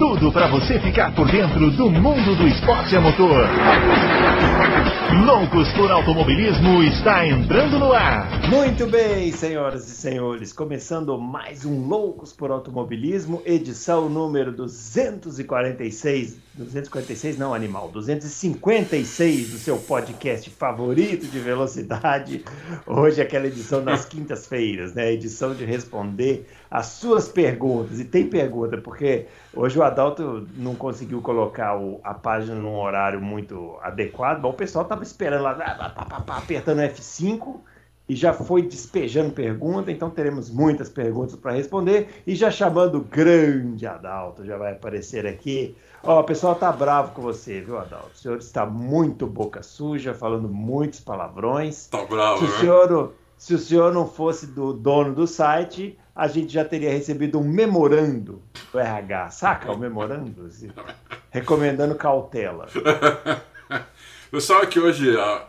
tudo para você ficar por dentro do mundo do esporte a motor. Loucos por Automobilismo está entrando no ar. Muito bem, senhoras e senhores, começando mais um Loucos por Automobilismo, edição número 246. 246 não, animal, 256 do seu podcast favorito de velocidade. Hoje é aquela edição das quintas-feiras, né? Edição de responder as suas perguntas. E tem pergunta, porque hoje o Adalto não conseguiu colocar o, a página num horário muito adequado, mas o pessoal estava esperando lá, pá, pá, pá, apertando F5 e já foi despejando pergunta, então teremos muitas perguntas para responder. E já chamando o grande Adalto, já vai aparecer aqui. Ó, o pessoal tá bravo com você, viu, Adalto? O senhor está muito boca suja, falando muitos palavrões. Tá bravo, se o né? senhor, se o senhor não fosse do dono do site, a gente já teria recebido um memorando do RH, saca o memorando? Assim, recomendando cautela. Eu sabe que hoje, há,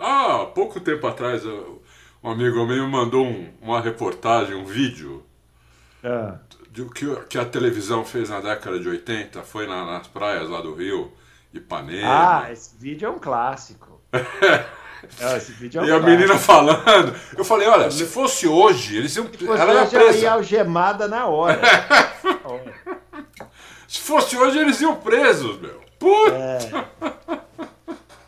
há pouco tempo atrás, um amigo meu me mandou um- uma reportagem, um vídeo Ah, de o que, que a televisão fez na década de 80, foi na- nas praias lá do Rio, Ipanema. Ah, esse vídeo é um clássico. É, vídeo é e a menina falando, eu falei, olha, se fosse hoje, eles iam, Você ela ia já ia presa. algemada na hora. Se fosse hoje, eles iam presos, meu. Puta! É.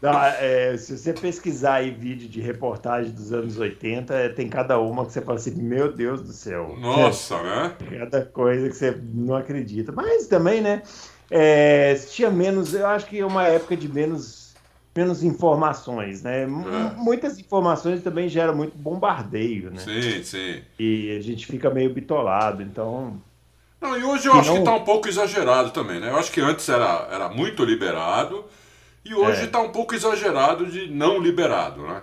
Não, é, se você pesquisar aí vídeo de reportagem dos anos 80, é, tem cada uma que você fala assim, meu Deus do céu. Nossa, né? Cada coisa que você não acredita. Mas também, né? é, tinha menos, eu acho que é uma época de menos, menos informações, né? É. Muitas informações também geram muito bombardeio, né? Sim, sim. E a gente fica meio bitolado, então. Não, e hoje eu acho não- que tá um pouco exagerado também, né? Eu acho que antes era, era muito liberado e hoje É. tá um pouco exagerado de não liberado, né?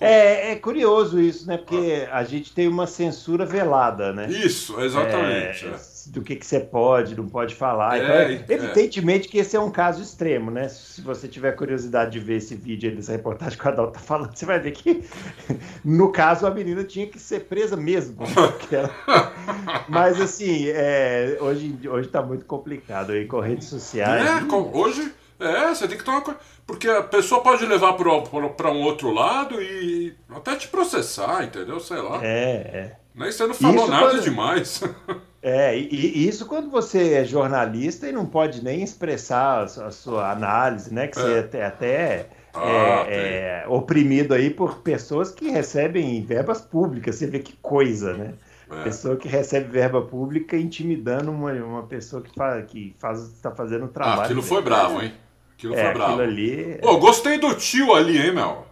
É, é curioso isso, né? Porque a gente tem uma censura velada, né? Isso, exatamente. É, é. Do que, que você pode, não pode falar. É, Então, é. evidentemente que esse é um caso extremo, né? Se você tiver curiosidade de ver esse vídeo aí dessa reportagem que o Adalto tá falando, você vai ver que, no caso, a menina tinha que ser presa mesmo. porque ela- Mas, assim, é, hoje, hoje tá muito complicado aí com redes sociais. É, com- hoje, é, você tem que tomar. Porque a pessoa pode levar para um outro lado e até te processar, entendeu? Sei lá. É, é. Nem você não falou Isso nada demais. É, e, e isso quando você é jornalista e não pode nem expressar a sua, a sua análise, né? Que você é até, até Ah, é, é, oprimido aí por pessoas que recebem verbas públicas. Você vê que coisa, né? É. Pessoa que recebe verba pública intimidando uma, uma pessoa que, fa, que faz, está fazendo o trabalho. Ah, aquilo dele. foi bravo, hein? Aquilo É, foi bravo. aquilo ali. Pô, gostei do tio ali, hein, meu?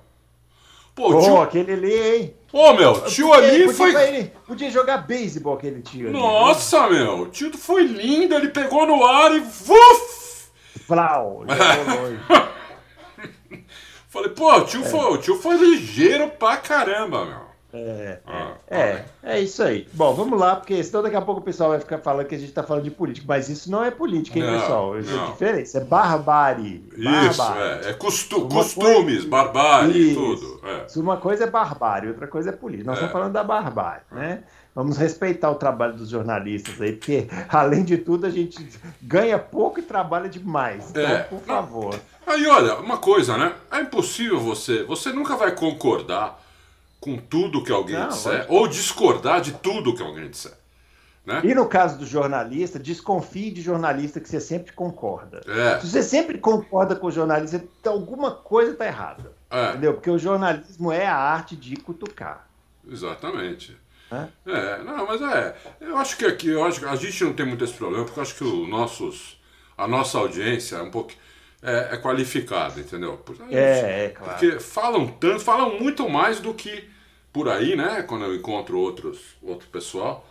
Pô, tio. aquele ali, hein? Ô, meu, tio Podia- ali podia, foi. ele- podia jogar beisebol aquele tio ali. Nossa, meu, o tio foi lindo, ele pegou no ar e. Vuf! Flau. Falei, pô, o tio, foi, o tio foi ligeiro pra caramba, meu. É, Ah, é, é isso aí. Bom, vamos lá, porque senão daqui a pouco o pessoal vai ficar falando que a gente tá falando de política, mas isso não é política, hein, Não, pessoal? Isso é não. diferente, isso é barbárie. Isso, barbárie. é. É costu- Uma costumes, coisa- barbárie, Isso. tudo. É. Isso uma coisa é barbárie, outra coisa é política. Nós É. estamos falando da barbárie, né? Vamos respeitar o trabalho dos jornalistas aí, porque, além de tudo, a gente ganha pouco e trabalha demais. Então, É. por favor. Aí, olha, uma coisa, né? É impossível você. Você nunca vai concordar com tudo que alguém Não, disser, ou discordar de tudo que alguém disser. Né? E no caso do jornalista, desconfie de jornalista que você sempre concorda. É, Se você sempre concorda com o jornalista, então alguma coisa está errada. é, Entendeu? Porque o jornalismo é a arte de cutucar. exatamente. Né? É, não, mas é. Eu acho que aqui, eu acho que a gente não tem muito esse problema, porque eu acho que o nossos, a nossa audiência é um pouco. É, é qualificada, entendeu? Por- É, é claro. Porque falam tanto, falam muito mais do que por aí, né? Quando eu encontro outros, outro pessoal,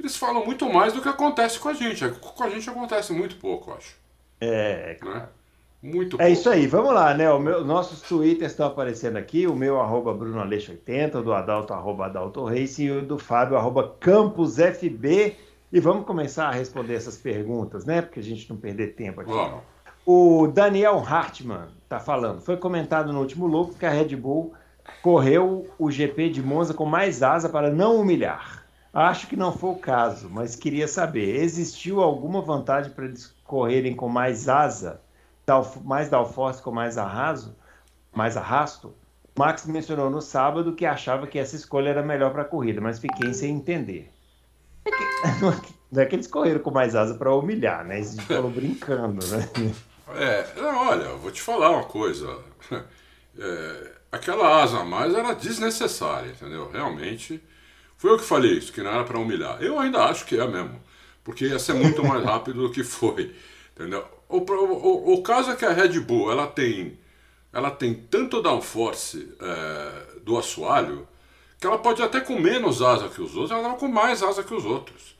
eles falam muito mais do que acontece com a gente. Com a gente acontece muito pouco, eu acho. É, Né? Muito é pouco. isso aí, vamos lá, né? O meu, nossos twitters estão aparecendo aqui, o meu arroba BrunoAleixo80, o do Adalto arroba Adalto Reis e o do Fábio arroba CampusFB. E vamos começar a responder essas perguntas, né? Porque a gente não perder tempo aqui. Vamos. O Daniel Hartmann está falando. Foi comentado no último logo que a Red Bull correu o GP de Monza com mais asa para não humilhar. Acho que não foi o caso, mas queria saber: existiu alguma vantagem para eles correrem com mais asa, mais downforce com mais arraso, mais arrasto? Max mencionou no sábado que achava que essa escolha era melhor para a corrida, mas fiquei sem entender. É não é que eles correram com mais asa para humilhar, né? Eles falou brincando, né? É, olha, vou te falar uma coisa. É, aquela asa a mais era desnecessária, entendeu? Realmente foi eu que falei isso, que não era para humilhar. Eu ainda acho que é mesmo, porque ia ser muito mais rápido do que foi, entendeu? O, o, o caso é que a Red Bull ela tem, ela tem tanto downforce é, do assoalho que ela pode até com menos asa que os outros, ela estava com mais asa que os outros.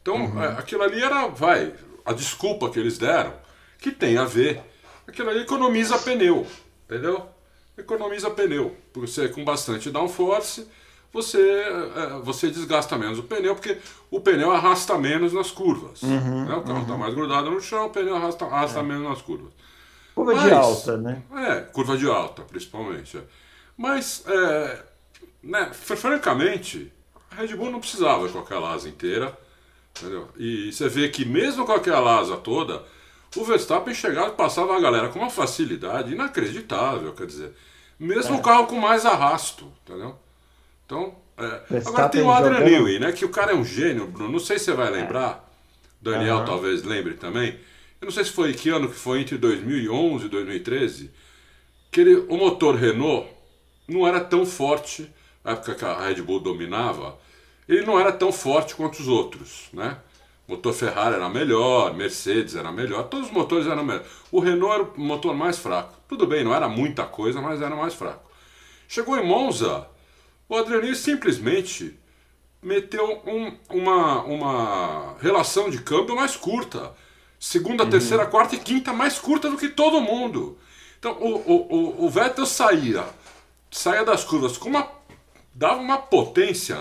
Então uhum. é, aquilo ali era, vai, a desculpa que eles deram, que tem a ver. Aquilo ali economiza pneu, entendeu? Economiza pneu, porque você com bastante downforce você, é, você desgasta menos o pneu, porque o pneu arrasta menos nas curvas. Uhum, né? O carro está uhum. mais grudado no chão, o pneu arrasta, arrasta é. menos nas curvas. Curva Mas, de alta, né? É, curva de alta, principalmente. É. Mas, é, né, francamente, a Red Bull não precisava com aquela asa inteira. Entendeu? E você vê que mesmo com aquela asa toda, o Verstappen chegava e passava a galera com uma facilidade inacreditável, quer dizer, mesmo é. o carro com mais arrasto, entendeu? Então, é. agora tem o Adrian jogando... Newey, né? Que o cara é um gênio, Bruno. Não sei se você vai lembrar. Daniel uhum. talvez lembre também. Eu não sei se foi que ano que foi entre 2011 e 2013. Que ele, o motor Renault não era tão forte, na época que a Red Bull dominava, ele não era tão forte quanto os outros, né? O motor Ferrari era melhor, Mercedes era melhor, todos os motores eram melhores. O Renault era o motor mais fraco. Tudo bem, não era muita coisa, mas era mais fraco. Chegou em Monza, o Adriano simplesmente meteu um, uma, uma relação de câmbio mais curta. Segunda, uhum. terceira, quarta e quinta mais curta do que todo mundo. Então o, o, o, Vettel saía, saía das curvas com uma. dava uma potência,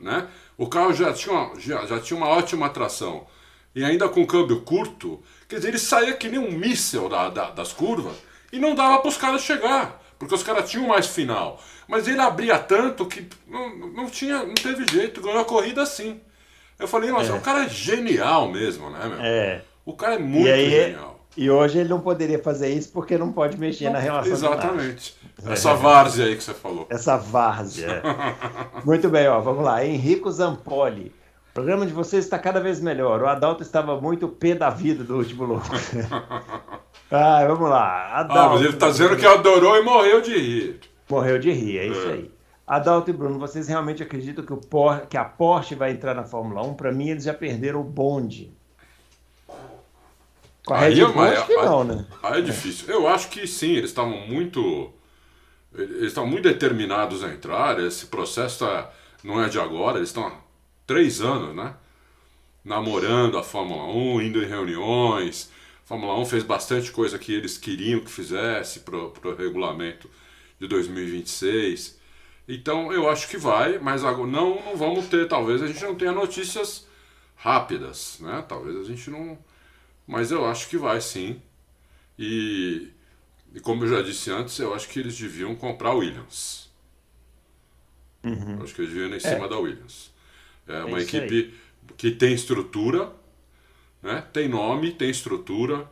né? O carro já tinha, uma, já, já tinha uma ótima tração. E ainda com câmbio curto, quer dizer, ele saía que nem um míssel da, da, das curvas e não dava para os caras chegar, porque os caras tinham mais final. Mas ele abria tanto que não, não tinha, não teve jeito, ganhou a corrida assim. Eu falei, nossa, é. o cara é genial mesmo, né, meu? É. O cara é muito aí, genial. E hoje ele não poderia fazer isso porque não pode mexer na relação. Exatamente. Essa várzea aí que você falou. Essa várzea. muito bem, ó, vamos lá. Henrico Zampoli. O programa de vocês está cada vez melhor. O Adalto estava muito pé da vida do último louco. ah, vamos lá. Adalto, ah, mas ele está dizendo que adorou e morreu de rir. Morreu de rir, é isso é. aí. Adalto e Bruno, vocês realmente acreditam que, o Por, que a Porsche vai entrar na Fórmula 1? Para mim, eles já perderam o bonde. Com a Red Bull, acho que não, né? Aí é difícil. Eu acho que sim, eles estavam muito... Eles estão muito determinados a entrar. Esse processo tá, não é de agora, eles estão há três anos, né? Namorando a Fórmula 1, indo em reuniões. A Fórmula 1 fez bastante coisa que eles queriam que fizesse para o regulamento de 2026. Então eu acho que vai, mas não, não vamos ter, talvez a gente não tenha notícias rápidas, né? Talvez a gente não. Mas eu acho que vai sim. E, e como eu já disse antes, eu acho que eles deviam comprar Williams. Uhum. Eu acho que eles deviam ir em cima é. da Williams. É uma é equipe aí. que tem estrutura, né? tem nome, tem estrutura.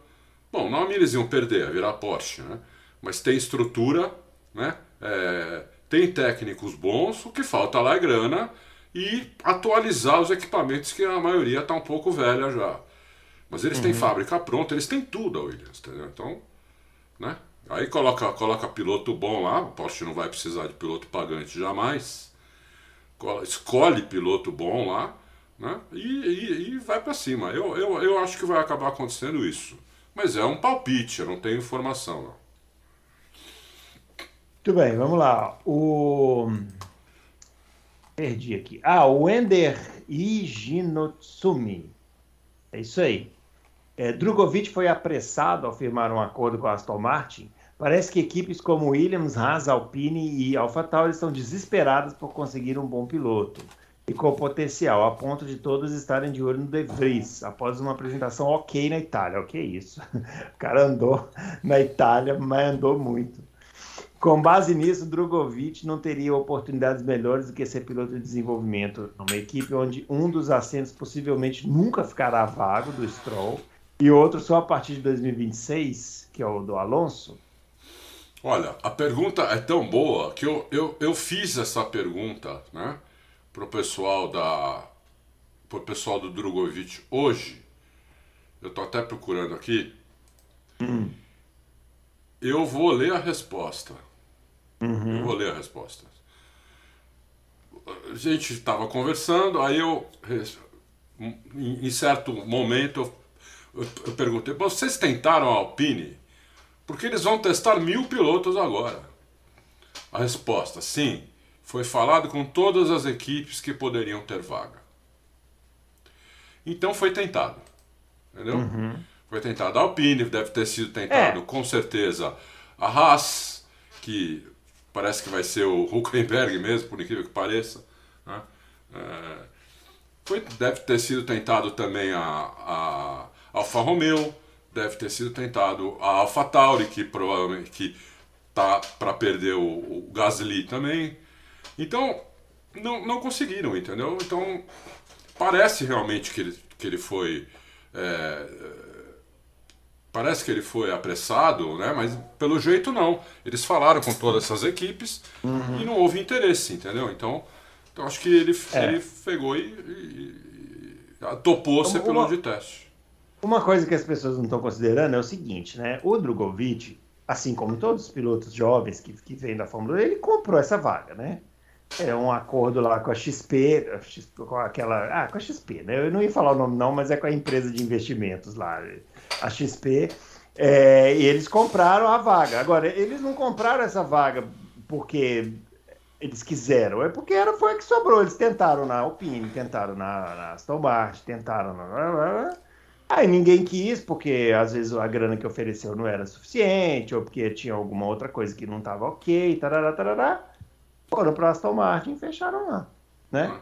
Bom, nome eles iam perder, virar Porsche, né? mas tem estrutura né? É, tem técnicos bons, o que falta lá é grana e atualizar os equipamentos que a maioria está um pouco velha já. Mas eles uhum. têm fábrica pronta, eles têm tudo a Williams, entendeu? Então, né? Aí coloca, coloca piloto bom lá, o Porsche não vai precisar de piloto pagante jamais. Escolhe piloto bom lá, né? E, e, e vai para cima. Eu, eu, eu acho que vai acabar acontecendo isso. Mas é um palpite, eu não tenho informação. Não. Muito bem, vamos lá. O. Perdi aqui. Ah, o Ender Iginotsumi. É isso aí. É, Drogovic foi apressado ao firmar um acordo com a Aston Martin. Parece que equipes como Williams, Haas, Alpine e AlphaTauri estão desesperadas por conseguir um bom piloto. e com potencial, a ponto de todos estarem de olho no De Vries, após uma apresentação ok na Itália. O que é isso? O cara andou na Itália, mas andou muito. Com base nisso, Drogovic não teria oportunidades melhores do que ser piloto de desenvolvimento numa equipe onde um dos assentos possivelmente nunca ficará vago do Stroll e outro só a partir de 2026, que é o do Alonso. Olha, a pergunta é tão boa que eu, eu, eu fiz essa pergunta, né? pro pessoal da pro pessoal do Drogovic hoje, eu tô até procurando aqui. Hum. Eu vou ler a resposta. Uhum. Eu vou ler a resposta. A gente estava conversando, aí eu, em certo momento, eu, eu perguntei: vocês tentaram a Alpine? Porque eles vão testar mil pilotos agora. A resposta: sim. Foi falado com todas as equipes que poderiam ter vaga. Então foi tentado. Entendeu? Uhum. Foi tentado a Alpine, deve ter sido tentado é. com certeza a Haas, que parece que vai ser o Huckenberg mesmo, por incrível que pareça. Né? É, foi, deve ter sido tentado também a, a Alfa Romeo, deve ter sido tentado a Alfa Tauri, que provavelmente que tá para perder o, o Gasly também. Então, não, não conseguiram, entendeu? Então, parece realmente que ele, que ele foi. É, parece que ele foi apressado, né? Mas pelo jeito não. Eles falaram com todas essas equipes uhum. e não houve interesse, entendeu? Então, então acho que ele, é. ele pegou e, e, e topou ser piloto de teste. Uma coisa que as pessoas não estão considerando é o seguinte, né? O Drogovic, assim como todos os pilotos jovens que, que vêm da Fórmula 1, ele comprou essa vaga, né? É um acordo lá com a XP, com aquela. Ah, com a XP, né? Eu não ia falar o nome, não, mas é com a empresa de investimentos lá, a XP. É, e eles compraram a vaga. Agora, eles não compraram essa vaga porque eles quiseram, é porque era, foi a que sobrou. Eles tentaram na Alpine, tentaram na, na Aston Martin, tentaram na. Aí ninguém quis, porque às vezes a grana que ofereceu não era suficiente, ou porque tinha alguma outra coisa que não estava ok, tarará, tarará foram para Aston Martin e fecharam lá, né?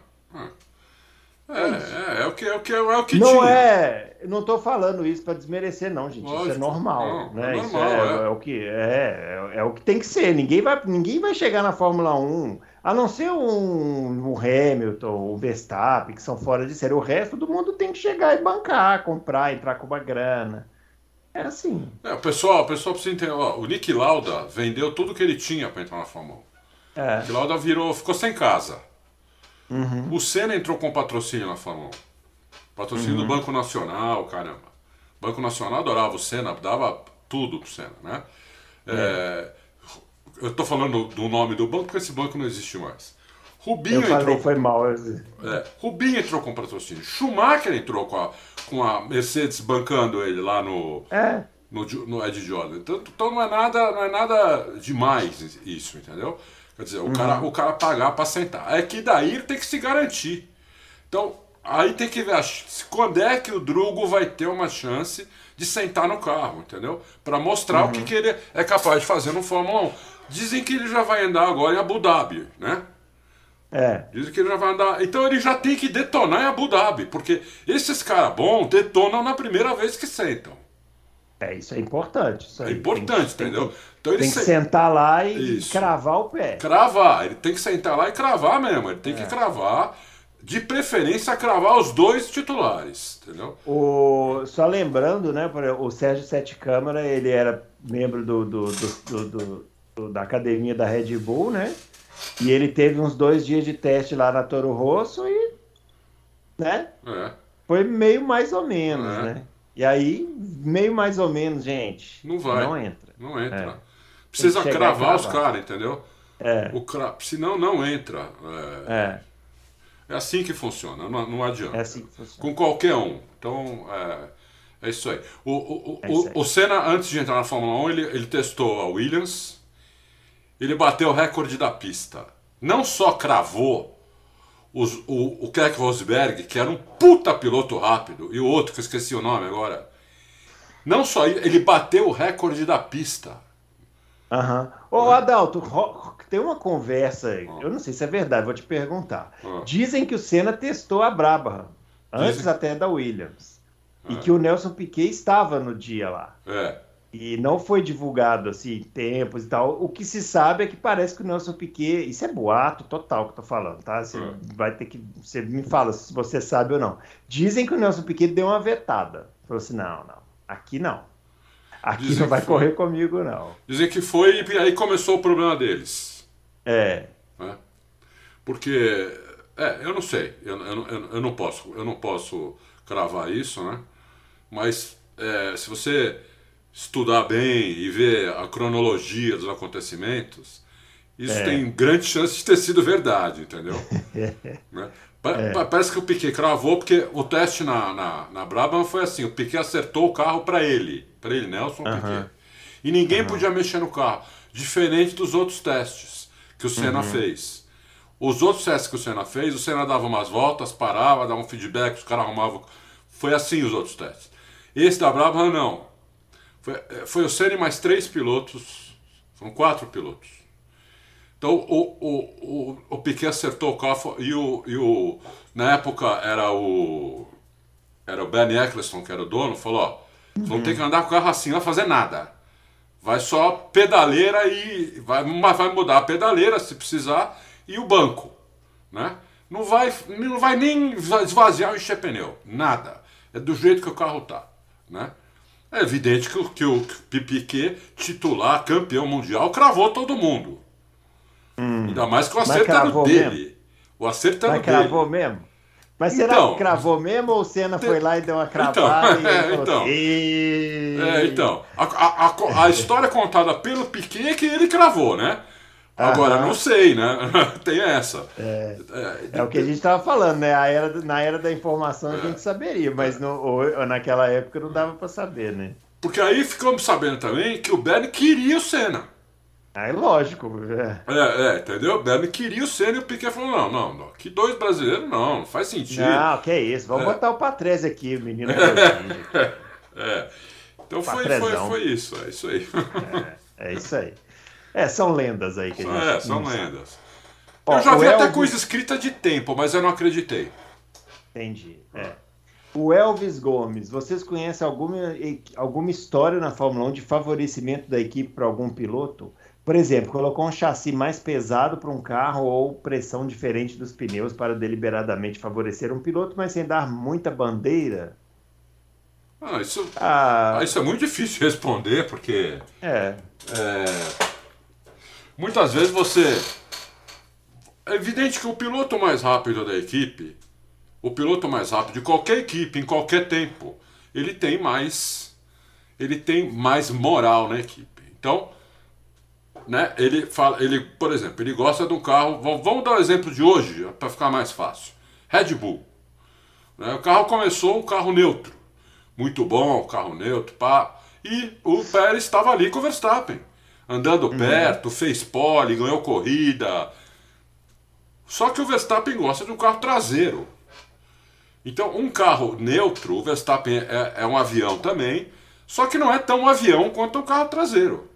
É, é, é, o que é o que é o que não tinha. é, não estou falando isso para desmerecer não, gente. Lógico, isso é normal, não, né? É normal, isso é, é, o que é, é, o que tem que ser. Ninguém vai ninguém vai chegar na Fórmula 1, a não ser um, um Hamilton, o Verstappen, que são fora de série. O resto do mundo tem que chegar e bancar, comprar, entrar com uma grana. É assim. É, o pessoal, o pessoal precisa entender. Ó, o Nick Lauda vendeu tudo que ele tinha para entrar na Fórmula 1. É. Que Lauda virou, ficou sem casa. Uhum. O Senna entrou com patrocínio na Fórmula 1. Patrocínio uhum. do Banco Nacional, caramba. O Banco Nacional adorava o Senna, dava tudo pro Senna, né? É. É, eu estou falando do nome do banco porque esse banco não existe mais. Rubinho falei, entrou. Foi mal. É, Rubinho entrou com patrocínio. Schumacher entrou com a, com a Mercedes bancando ele lá no, é. no, no Ed Jordan. Então, então não é nada, não é nada demais isso, entendeu? Quer dizer, o, uhum. cara, o cara pagar para sentar. É que daí ele tem que se garantir. Então, aí tem que ver quando é que o Drugo vai ter uma chance de sentar no carro, entendeu? Para mostrar uhum. o que, uhum. que ele é capaz de fazer no Fórmula 1. Dizem que ele já vai andar agora em Abu Dhabi, né? É. Dizem que ele já vai andar. Então ele já tem que detonar em Abu Dhabi, porque esses caras bons detonam na primeira vez que sentam. É, isso é importante. Isso é importante, tem, entendeu? Tem, então ele tem que se... sentar lá e isso. cravar o pé. Cravar, ele tem que sentar lá e cravar mesmo. Ele tem é. que cravar, de preferência, cravar os dois titulares, entendeu? O... Só lembrando, né, o Sérgio Sete Câmara, ele era membro do, do, do, do, da academia da Red Bull, né? E ele teve uns dois dias de teste lá na Toro Rosso e. né? É. Foi meio mais ou menos, é. né? E aí, meio mais ou menos, gente. Não vai. Não entra. Não entra. É. Precisa cravar os caras, entendeu? É. O cra... Senão não entra. É. é. É. assim que funciona, não, não adianta. É assim que funciona. Com qualquer um. Então, é, é isso aí. O, o, é o, o Senna, antes de entrar na Fórmula 1, ele, ele testou a Williams. Ele bateu o recorde da pista. Não só cravou os, o, o Keck Rosberg, que era um puta piloto rápido, e o outro que eu esqueci o nome agora. Não só ele, ele bateu o recorde da pista. Aham. Uhum. Ô, Adalto, tem uma conversa, ah. eu não sei se é verdade, vou te perguntar. Ah. Dizem que o Senna testou a Brabham, antes Dizem... até da Williams. E é. que o Nelson Piquet estava no dia lá. É. E não foi divulgado assim, tempos e tal. O que se sabe é que parece que o Nelson Piquet. Isso é boato total que eu tô falando, tá? Você é. vai ter que. Você me fala se você sabe ou não. Dizem que o Nelson Piquet deu uma vetada. Falou assim: não, não. Aqui não. Aqui Dizem não vai correr comigo, não. Dizem que foi e aí começou o problema deles. É. é. Porque. É, eu não sei. Eu, eu, eu, eu não posso. Eu não posso cravar isso, né? Mas é, se você estudar bem e ver a cronologia dos acontecimentos, isso é. tem grande chance de ter sido verdade, entendeu? né? é. Parece que o Piquet cravou, porque o teste na, na, na Brabham foi assim: o Piquet acertou o carro para ele, para ele, Nelson uh -huh. Piquet. E ninguém uh -huh. podia mexer no carro, diferente dos outros testes que o Senna uh -huh. fez. Os outros testes que o Senna fez, o Senna dava umas voltas, parava, dava um feedback, os caras arrumavam. Foi assim os outros testes. Esse da Brabham não. Foi, é, foi o Senna mais três pilotos, foram quatro pilotos. Então o, o, o, o Piquet acertou o carro e o, e o. Na época era o. Era o Ben Eccleston, que era o dono, falou: ó, uhum. vão ter que andar com o carro assim, não vai fazer nada. Vai só pedaleira e. Vai, vai mudar a pedaleira se precisar e o banco. Né? Não vai, não vai nem esvaziar o encher pneu. Nada. É do jeito que o carro tá. Né? É evidente que, que o Pipiquet, titular, campeão mundial, cravou todo mundo. Hum. Ainda mais com o acerto dele. Mesmo? O acerto Mas cravou mesmo? Mas será então, que cravou mesmo ou o Senna foi lá e deu uma então, cravada então, e é, então, e... é, então a, a, a, a, história contada pelo Piquet é que ele cravou, né? Agora, Aham. não sei, né? Tem essa. É, é, é o que a gente estava falando, né? A era, na era da informação a gente saberia, mas no, naquela época não dava para saber, né? Porque aí ficamos sabendo também que o Bernie queria o Senna. Ah, é lógico. É. é, é, entendeu? O Bernie queria o Senna e o Piquet falou: não, não, não, que dois brasileiros não, não faz sentido. Não, que isso, vamos é. botar o Patrese aqui, o menino. é. Então foi, foi, foi, isso, é isso aí. é, é isso aí. É, são lendas aí que a gente. É, são lendas. Ó, eu já vi Elvis... até coisa escrita de tempo, mas eu não acreditei. Entendi. É. O Elvis Gomes, vocês conhecem alguma, alguma história na Fórmula 1 de favorecimento da equipe para algum piloto? Por exemplo, colocou um chassi mais pesado para um carro ou pressão diferente dos pneus para deliberadamente favorecer um piloto, mas sem dar muita bandeira? Ah, isso, ah, isso é muito difícil de responder, porque. É. é Muitas vezes você. É evidente que o piloto mais rápido da equipe, o piloto mais rápido de qualquer equipe, em qualquer tempo, ele tem mais. Ele tem mais moral na equipe. Então, né, ele fala, ele, por exemplo, ele gosta de um carro. Vamos dar o um exemplo de hoje, para ficar mais fácil. Red Bull. Né, o carro começou um carro neutro. Muito bom, carro neutro, pá. E o Pérez estava ali com o Verstappen andando uhum. perto, fez pole, ganhou corrida. Só que o Verstappen gosta de um carro traseiro. Então, um carro neutro, o Verstappen é, é um avião também, só que não é tão avião quanto um carro traseiro.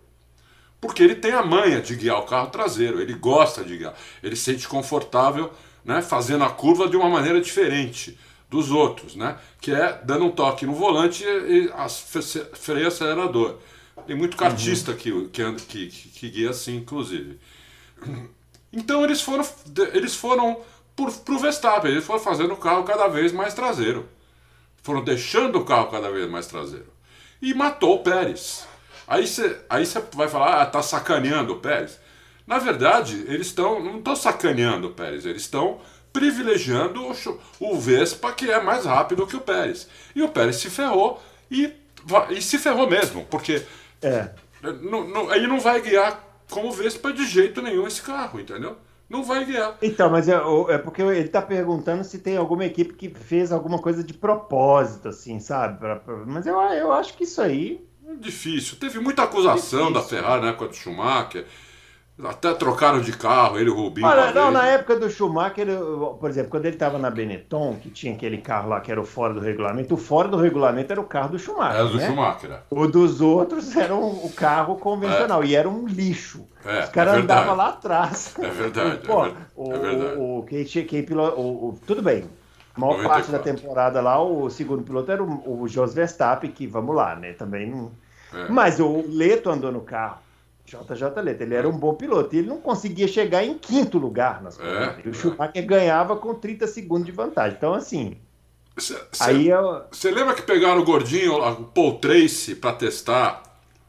Porque ele tem a manha de guiar o carro traseiro, ele gosta de guiar, ele se sente confortável né, fazendo a curva de uma maneira diferente dos outros, né, que é dando um toque no volante e, freio acelerador. Tem muito cartista uhum. que, que, que, que guia assim, inclusive. Então eles foram, eles foram por, pro Verstappen, eles foram fazendo o carro cada vez mais traseiro. Foram deixando o carro cada vez mais traseiro. E matou o Pérez. Aí você aí vai falar, ah, tá sacaneando o Pérez. Na verdade, eles estão. Não estão sacaneando o Pérez, eles estão privilegiando o, o Vespa, que é mais rápido que o Pérez. E o Pérez se ferrou e, e se ferrou mesmo, porque é. Não, não, aí não vai guiar como Vespa de jeito nenhum esse carro, entendeu? Não vai guiar. Então, mas é, é porque ele está perguntando se tem alguma equipe que fez alguma coisa de propósito, assim, sabe? Mas eu, eu acho que isso aí. É difícil. Teve muita acusação difícil. da Ferrari na época do Schumacher. Até trocaram de carro, ele e o Rubinho. Olha, não, na época do Schumacher, eu- por exemplo, quando ele estava na Benetton, que tinha aquele carro lá que era o fora do regulamento, o fora do regulamento era o carro do Schumacher. Era do né? Schumacher. é. O dos outros era o carro convencional e era um lixo. É, Os caras é andavam lá atrás. É verdade, Pô, é o, é verdade. o, quem, tinha- quem o, o- tudo bem. A maior parte da 94. temporada lá, o segundo piloto era o, o Jos Verstappen, que vamos lá, né? Também não. É. Mas o Leto andou no carro. JJ Leto, ele era um bom piloto. E ele não conseguia chegar em quinto lugar nas corridas. E é. o Schumacher ganhava com 30 segundos de vantagem. Então, assim, Cê- aí cê- eu, Você lembra que pegaram o gordinho, o Paul Tracy, pra testar?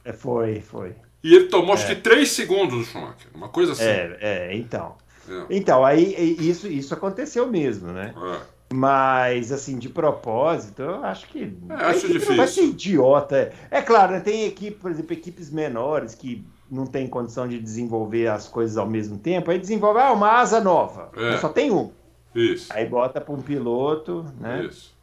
é, foi, foi. E ele tomou acho que 3 segundos do Schumacher. Uma coisa assim. É, é, então. É. Então, aí isso, isso aconteceu mesmo, né? É. Mas, assim, de propósito, eu acho que. É, acho difícil. Não vai ser idiota. É, é claro, né, tem equipe, por exemplo, equipes menores que não tem condição de desenvolver as coisas ao mesmo tempo. Aí desenvolve ah, uma asa nova. É. Só tem um. Isso. Aí bota para um piloto, né? Isso.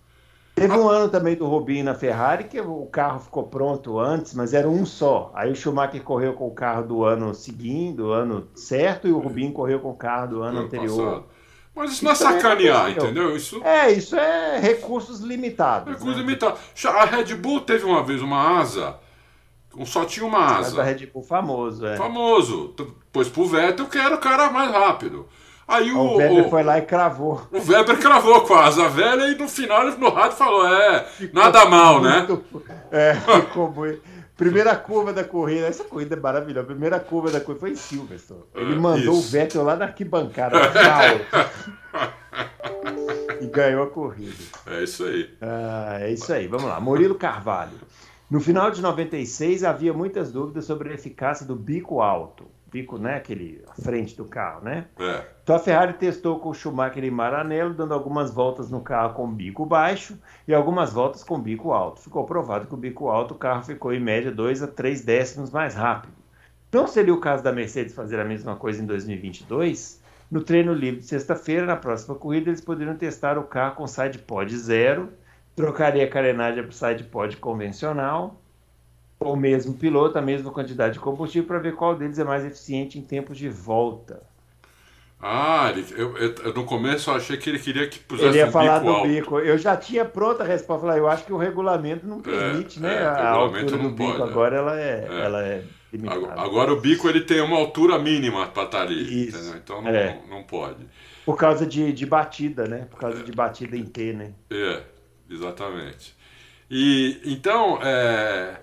Teve um ano também do Rubinho na Ferrari que o carro ficou pronto antes, mas era um só. Aí o Schumacher correu com o carro do ano seguinte, do ano certo, e o Rubinho correu com o carro do ano Ano anterior. passado. Mas isso não é Isso sacanear, aconteceu. entendeu? Isso É, isso é recursos limitados. é coisa né? limitada. A Red Bull teve uma vez uma asa, só tinha uma Mas asa. da Red Bull famoso, é. Famoso. Pôs pro Vettel que era o cara mais rápido. Aí o, O Weber o- foi lá e cravou. o Weber cravou com a asa velha e no final ele no rádio falou: é, nada mal, né? Muito- É, ficou muito. Primeira curva da corrida, essa corrida é maravilhosa. A primeira curva da corrida foi em Silverstone. Ele É, mandou isso. o Vettel lá na arquibancada. E ganhou a corrida. É isso aí. Ah, é isso aí, vamos lá. Murilo Carvalho. No final de 96 havia muitas dúvidas sobre a eficácia do bico alto. Bico, né? Aquele à frente do carro, né? É. Então a Ferrari testou com o Schumacher e Maranello, dando algumas voltas no carro com bico baixo e algumas voltas com bico alto. Ficou provado que o bico alto o carro ficou em média 2 a 3 décimos mais rápido. Não seria o caso da Mercedes fazer a mesma coisa em 2022? No treino livre de sexta-feira, na próxima corrida, eles poderiam testar o carro com side pod zero, trocaria a carenagem para side pod convencional, o mesmo piloto, a mesma quantidade de combustível, para ver qual deles é mais eficiente em tempos de volta. Ah, ele, eu, eu- no começo eu achei que ele queria que pusesse Ele ia um falar bico do alto. bico. Eu já tinha pronta a resposta. Falar, eu acho que o regulamento não permite, É, né? é, o a altura do bico pode, é. agora ela é, É. ela é limitada. Agora, agora o bico ele tem uma altura mínima para estar ali, Isso. entendeu? então não, É. não, não pode. Por causa de, de batida, né? Por causa de batida em T, né? É, exatamente. E então, é,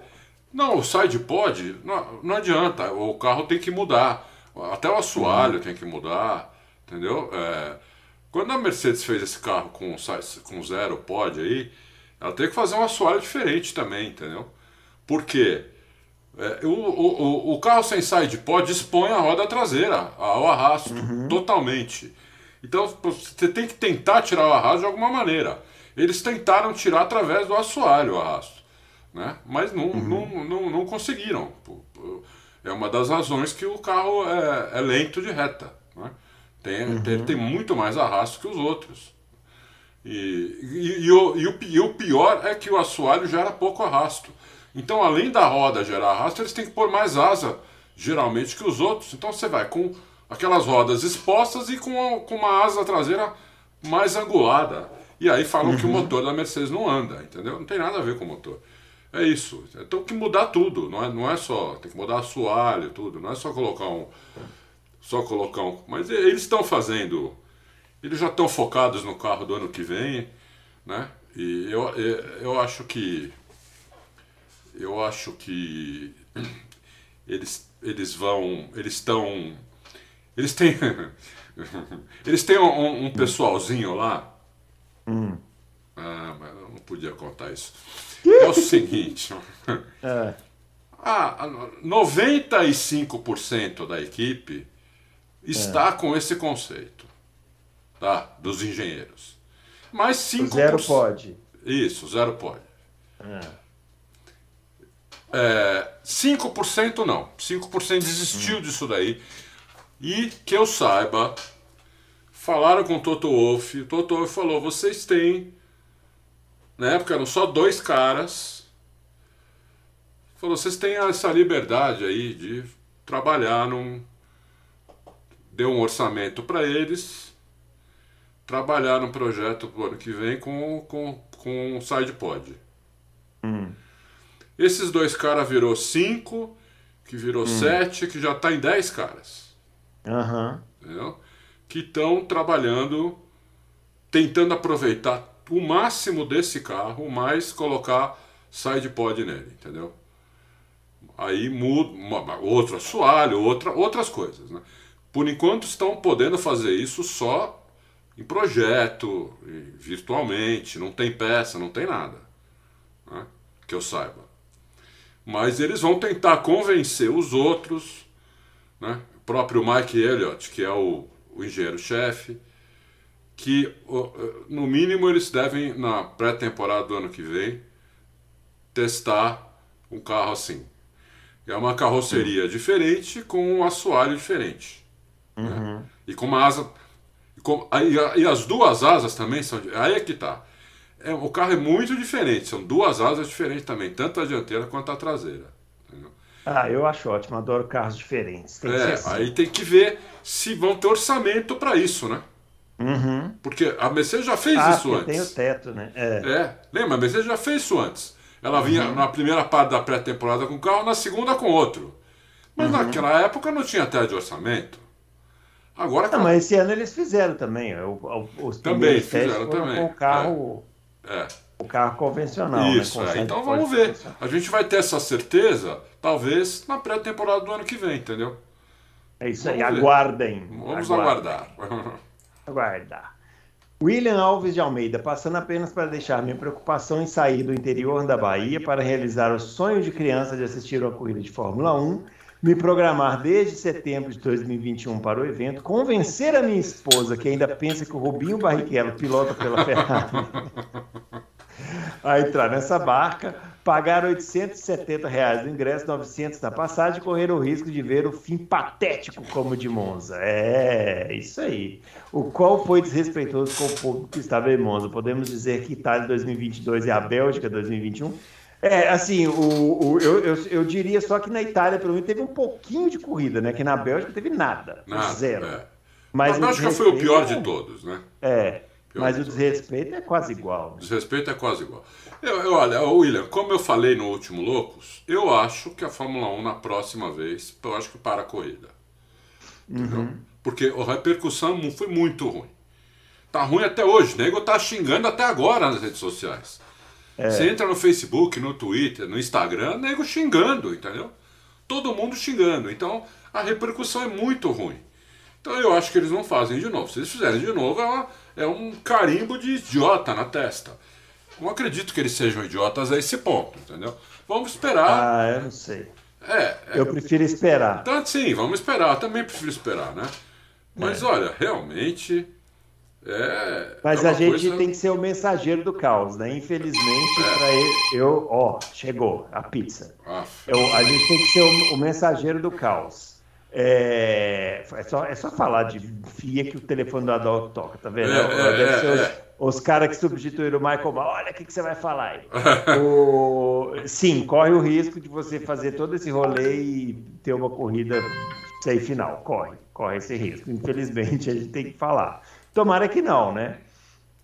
não, o side pod não, não adianta, o carro tem que mudar, até o assoalho tem que mudar, entendeu? É, quando a Mercedes fez esse carro com, com zero pod aí, ela teve que fazer um assoalho diferente também, entendeu? Por quê? É, o, o, o- carro sem side pod expõe a roda traseira ao arrasto, totalmente. Então você tem que tentar tirar o arrasto de alguma maneira. Eles tentaram tirar através do assoalho o arrasto, né? mas não, não, não, não conseguiram. É uma das razões que o carro é, é lento de reta. Né? Tem, tem- Ele tem muito mais arrasto que os outros. E, e, e o, e, o, pi- e o pior é que o assoalho gera pouco arrasto. Então, além da roda gerar arrasto, eles têm que pôr mais asa, geralmente, que os outros. Então, você vai com aquelas rodas expostas e com, a- com uma asa traseira mais angulada. E aí falam que o motor da Mercedes não anda, entendeu? Não tem nada a ver com o motor. É isso. Então, tem que mudar tudo. Não é, não é só. Tem que mudar assoalho, tudo. Não é só colocar um. Só colocar um. Mas eles estão fazendo. Eles já estão focados no carro do ano que vem, né? E eu, eu, eu acho que. Eu acho que. Eles, eles vão. Eles estão. Eles têm. eles têm um, um pessoalzinho lá. Ah, mas eu não podia contar isso. É o seguinte. É. Ah, 95% da equipe está com esse conceito, tá? Dos engenheiros. Mas 5%. Zero pode. Isso, zero pode. É, 5% não. 5% desistiu disso daí. E que eu saiba, falaram com o Toto Wolff. O Toto Wolff falou: vocês têm. Na época eram só dois caras. Falou: vocês têm essa liberdade aí de trabalhar num, deu um orçamento para eles trabalhar no projeto pro ano que vem com, com, com um SidePod. Hum. Esses dois caras virou cinco, que virou sete, que já está em dez caras. Aham. Entendeu? Que estão trabalhando, tentando aproveitar o máximo desse carro, mas colocar SidePod nele, entendeu? Aí muda outro assoalho, outra, outras coisas. Né? Por enquanto estão podendo fazer isso só em projeto, virtualmente, não tem peça, não tem nada. né? Que eu saiba. Mas eles vão tentar convencer os outros, né? o próprio Mike Elliott, que é o, o engenheiro-chefe, que ó, no mínimo eles devem, na pré-temporada do ano que vem, testar um carro assim. É uma carroceria diferente com um assoalho diferente. né? E com uma asa. E, com- aí- e as duas asas também são. Aí é que tá. É, o carro é muito diferente, são duas asas diferentes também, tanto a dianteira quanto a traseira. Ah, eu acho ótimo, adoro carros diferentes. Tem É, assim. aí tem que ver se vão ter orçamento para isso, né? Uhum. Porque a Mercedes já fez Ah, isso antes. tem o teto, né? É. É, lembra? A Mercedes já fez isso antes. Ela vinha na primeira parte da pré-temporada com um carro, na segunda com outro. Mas naquela época não tinha até de orçamento. Agora Não, mas esse ano eles fizeram também. O, os Também fizeram também, com o carro, é. o carro convencional. Isso, né? Com é. Então vamos ver. A gente vai ter essa certeza, talvez, na pré-temporada do ano que vem, entendeu? É isso aí, Vamos ver. aguardem. Vamos aguardem. aguardar. Aguardar. William Alves de Almeida, passando apenas para deixar minha preocupação em sair do interior da Bahia para realizar o sonho de criança de assistir uma corrida de Fórmula 1, me programar desde setembro de 2021 para o evento, convencer a minha esposa, que ainda pensa que o Rubinho Barrichello pilota pela Ferrari, a entrar nessa barca, pagar 870 reais no ingresso, 900 na passagem e correr o risco de ver o fim patético como o de Monza. É, isso aí. O qual foi desrespeitoso com o público que estava em Monza. Podemos dizer que Itália 2022 é a Bélgica 2021? É, assim, o, o- eu, eu, eu diria só que na Itália, pelo menos, teve um pouquinho de corrida, né? Que na Bélgica teve nada. Nada, zero. é. Mas a Bélgica foi o pior de todos, né? É, Pior mas de o desrespeito é quase igual. né? Desrespeito é quase igual. Eu, eu- olha, William, como eu falei no último Loucos, eu acho que a Fórmula 1 na próxima vez, eu acho que para a corrida. Entendeu? Porque a repercussão foi muito ruim. Tá ruim até hoje. O nego tá xingando até agora nas redes sociais. Você entra no Facebook, no Twitter, no Instagram, nego xingando, entendeu? Todo mundo xingando. Então a repercussão é muito ruim. Então eu acho que eles não fazem de novo. Se eles fizerem de novo, é, uma- é um carimbo de idiota na testa. Não acredito que eles sejam idiotas a esse ponto, entendeu? Vamos esperar. Ah, eu não sei. É, é, Eu prefiro esperar. então, sim, vamos esperar. Eu também prefiro esperar, né? Mas olha, realmente. É. Mas é a gente coisa- tem que ser o mensageiro do caos, né? Infelizmente, para ele, eu, ó, chegou a pizza. Ah, Eu- a gente tem que ser o, o mensageiro do caos. É, é, só, é só falar de FIA que o telefone do Adolfo toca, tá vendo? É, é, Deve é, ser os, é. os caras que substituíram o Michael Ball. Olha o que, que você vai falar aí. O- sim, corre o risco de você fazer todo esse rolê e ter uma corrida sem final. Corre, corre esse risco. Infelizmente, a gente tem que falar. Tomara que não, né?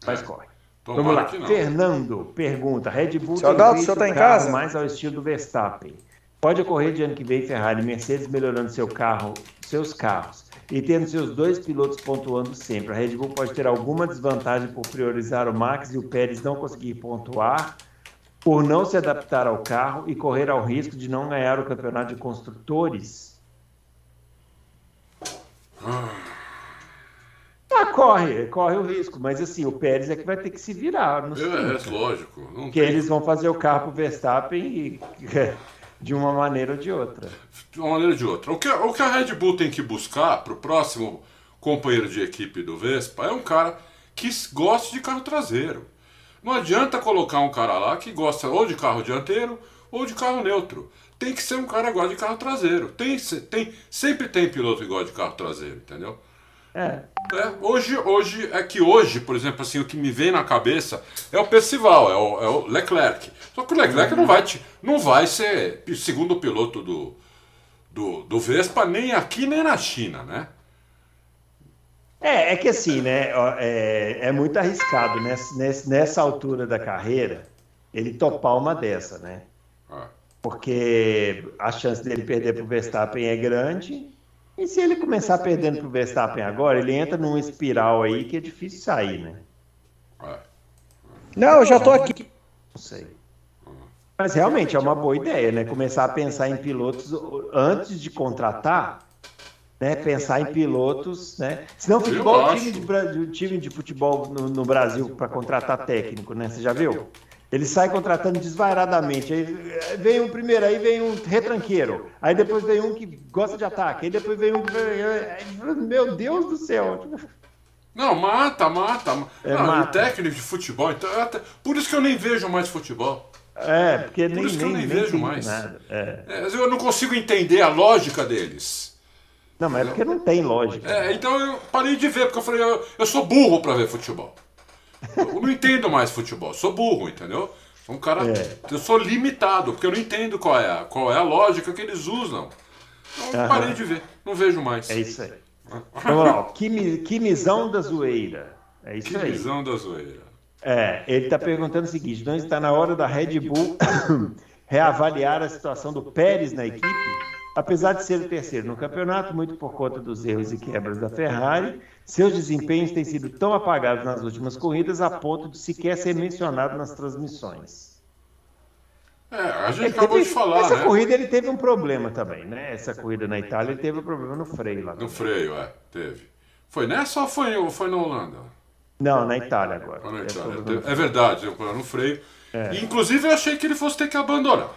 Mas corre. Tomara Vamos lá. que não. Fernando pergunta: Red Bull Seu Adalto, o senhor tá em carro casa? mais ao estilo do Verstappen. Pode ocorrer de ano que vem Ferrari e Mercedes melhorando seu carro, seus carros e tendo seus dois pilotos pontuando sempre. A Red Bull pode ter alguma desvantagem por priorizar o Max e o Pérez não conseguir pontuar, por não se adaptar ao carro e correr ao risco de não ganhar o campeonato de construtores. Ah, corre, corre o risco, mas assim, o Pérez é que vai ter que se virar É, é lógico. Não Porque tem- eles vão fazer o carro pro Verstappen e, de uma maneira ou de outra. de uma maneira ou de outra. O que, o que a Red Bull tem que buscar para o próximo companheiro de equipe do Vespa é um cara que goste de carro traseiro. Não adianta colocar um cara lá que gosta ou de carro dianteiro ou de carro neutro. Tem que ser um cara que gosta de carro traseiro. Tem, tem, sempre tem piloto que gosta de carro traseiro, entendeu? É, É, hoje, hoje é que hoje, por exemplo, assim, o que me vem na cabeça é o Percival, é o, é o Leclerc. Só que o Leclerc não vai, te- não vai ser segundo piloto do, do, do Vespa nem aqui nem na China, né? É, é que assim, né? É, é muito arriscado nessa, nessa altura da carreira ele topar uma dessa, né? Ah. Porque a chance dele perder para o Verstappen é grande. E se ele começar perdendo para o Verstappen agora, ele entra numa espiral aí que é difícil sair, né? Ah. Não, eu já tô aqui. Não sei. Mas realmente é uma boa ideia, né? Começar a pensar em pilotos antes de contratar né, pensar em pilotos, né? Senão futebol, time de, time de futebol no, no Brasil para contratar técnico, né? Você já viu? Ele sai contratando desvairadamente. Aí vem um primeiro, aí vem um retranqueiro. Aí depois vem um que gosta de ataque. Aí depois vem um que. Meu Deus do céu! Não, mata, mata. É, não, mata. técnico de futebol. Então, até, por isso que eu nem vejo mais futebol. É, porque por nem, isso que nem, eu nem, nem vejo mais. É. É, eu não consigo entender a lógica deles. Não, mas é porque não tem lógica. É, então eu parei de ver, porque eu falei, eu, eu sou burro para ver futebol. Eu não entendo mais futebol, sou burro, entendeu? Sou um cara. É. Eu sou limitado, porque eu não entendo qual é a, qual é a lógica que eles usam. Então eu parei de ver, não vejo mais. É isso aí. Vamos lá, Quimizão da Zoeira. É isso aí. Quimizão da Zoeira. É, ele está perguntando o seguinte: não está na hora da Red Bull reavaliar a situação do Pérez na equipe? Apesar de ser o terceiro no campeonato, muito por conta dos erros e quebras da Ferrari, seus desempenhos têm sido tão apagados nas últimas corridas a ponto de sequer ser mencionado nas transmissões. É, a gente acabou teve, de falar, essa né? corrida ele teve um problema também, né? Essa corrida na Itália ele teve um problema no freio lá. No freio, é, teve. Foi nessa ou foi, foi na Holanda? Não, na Itália agora. Na Itália. É, é verdade, no freio. É. inclusive eu achei que ele fosse ter que abandonar.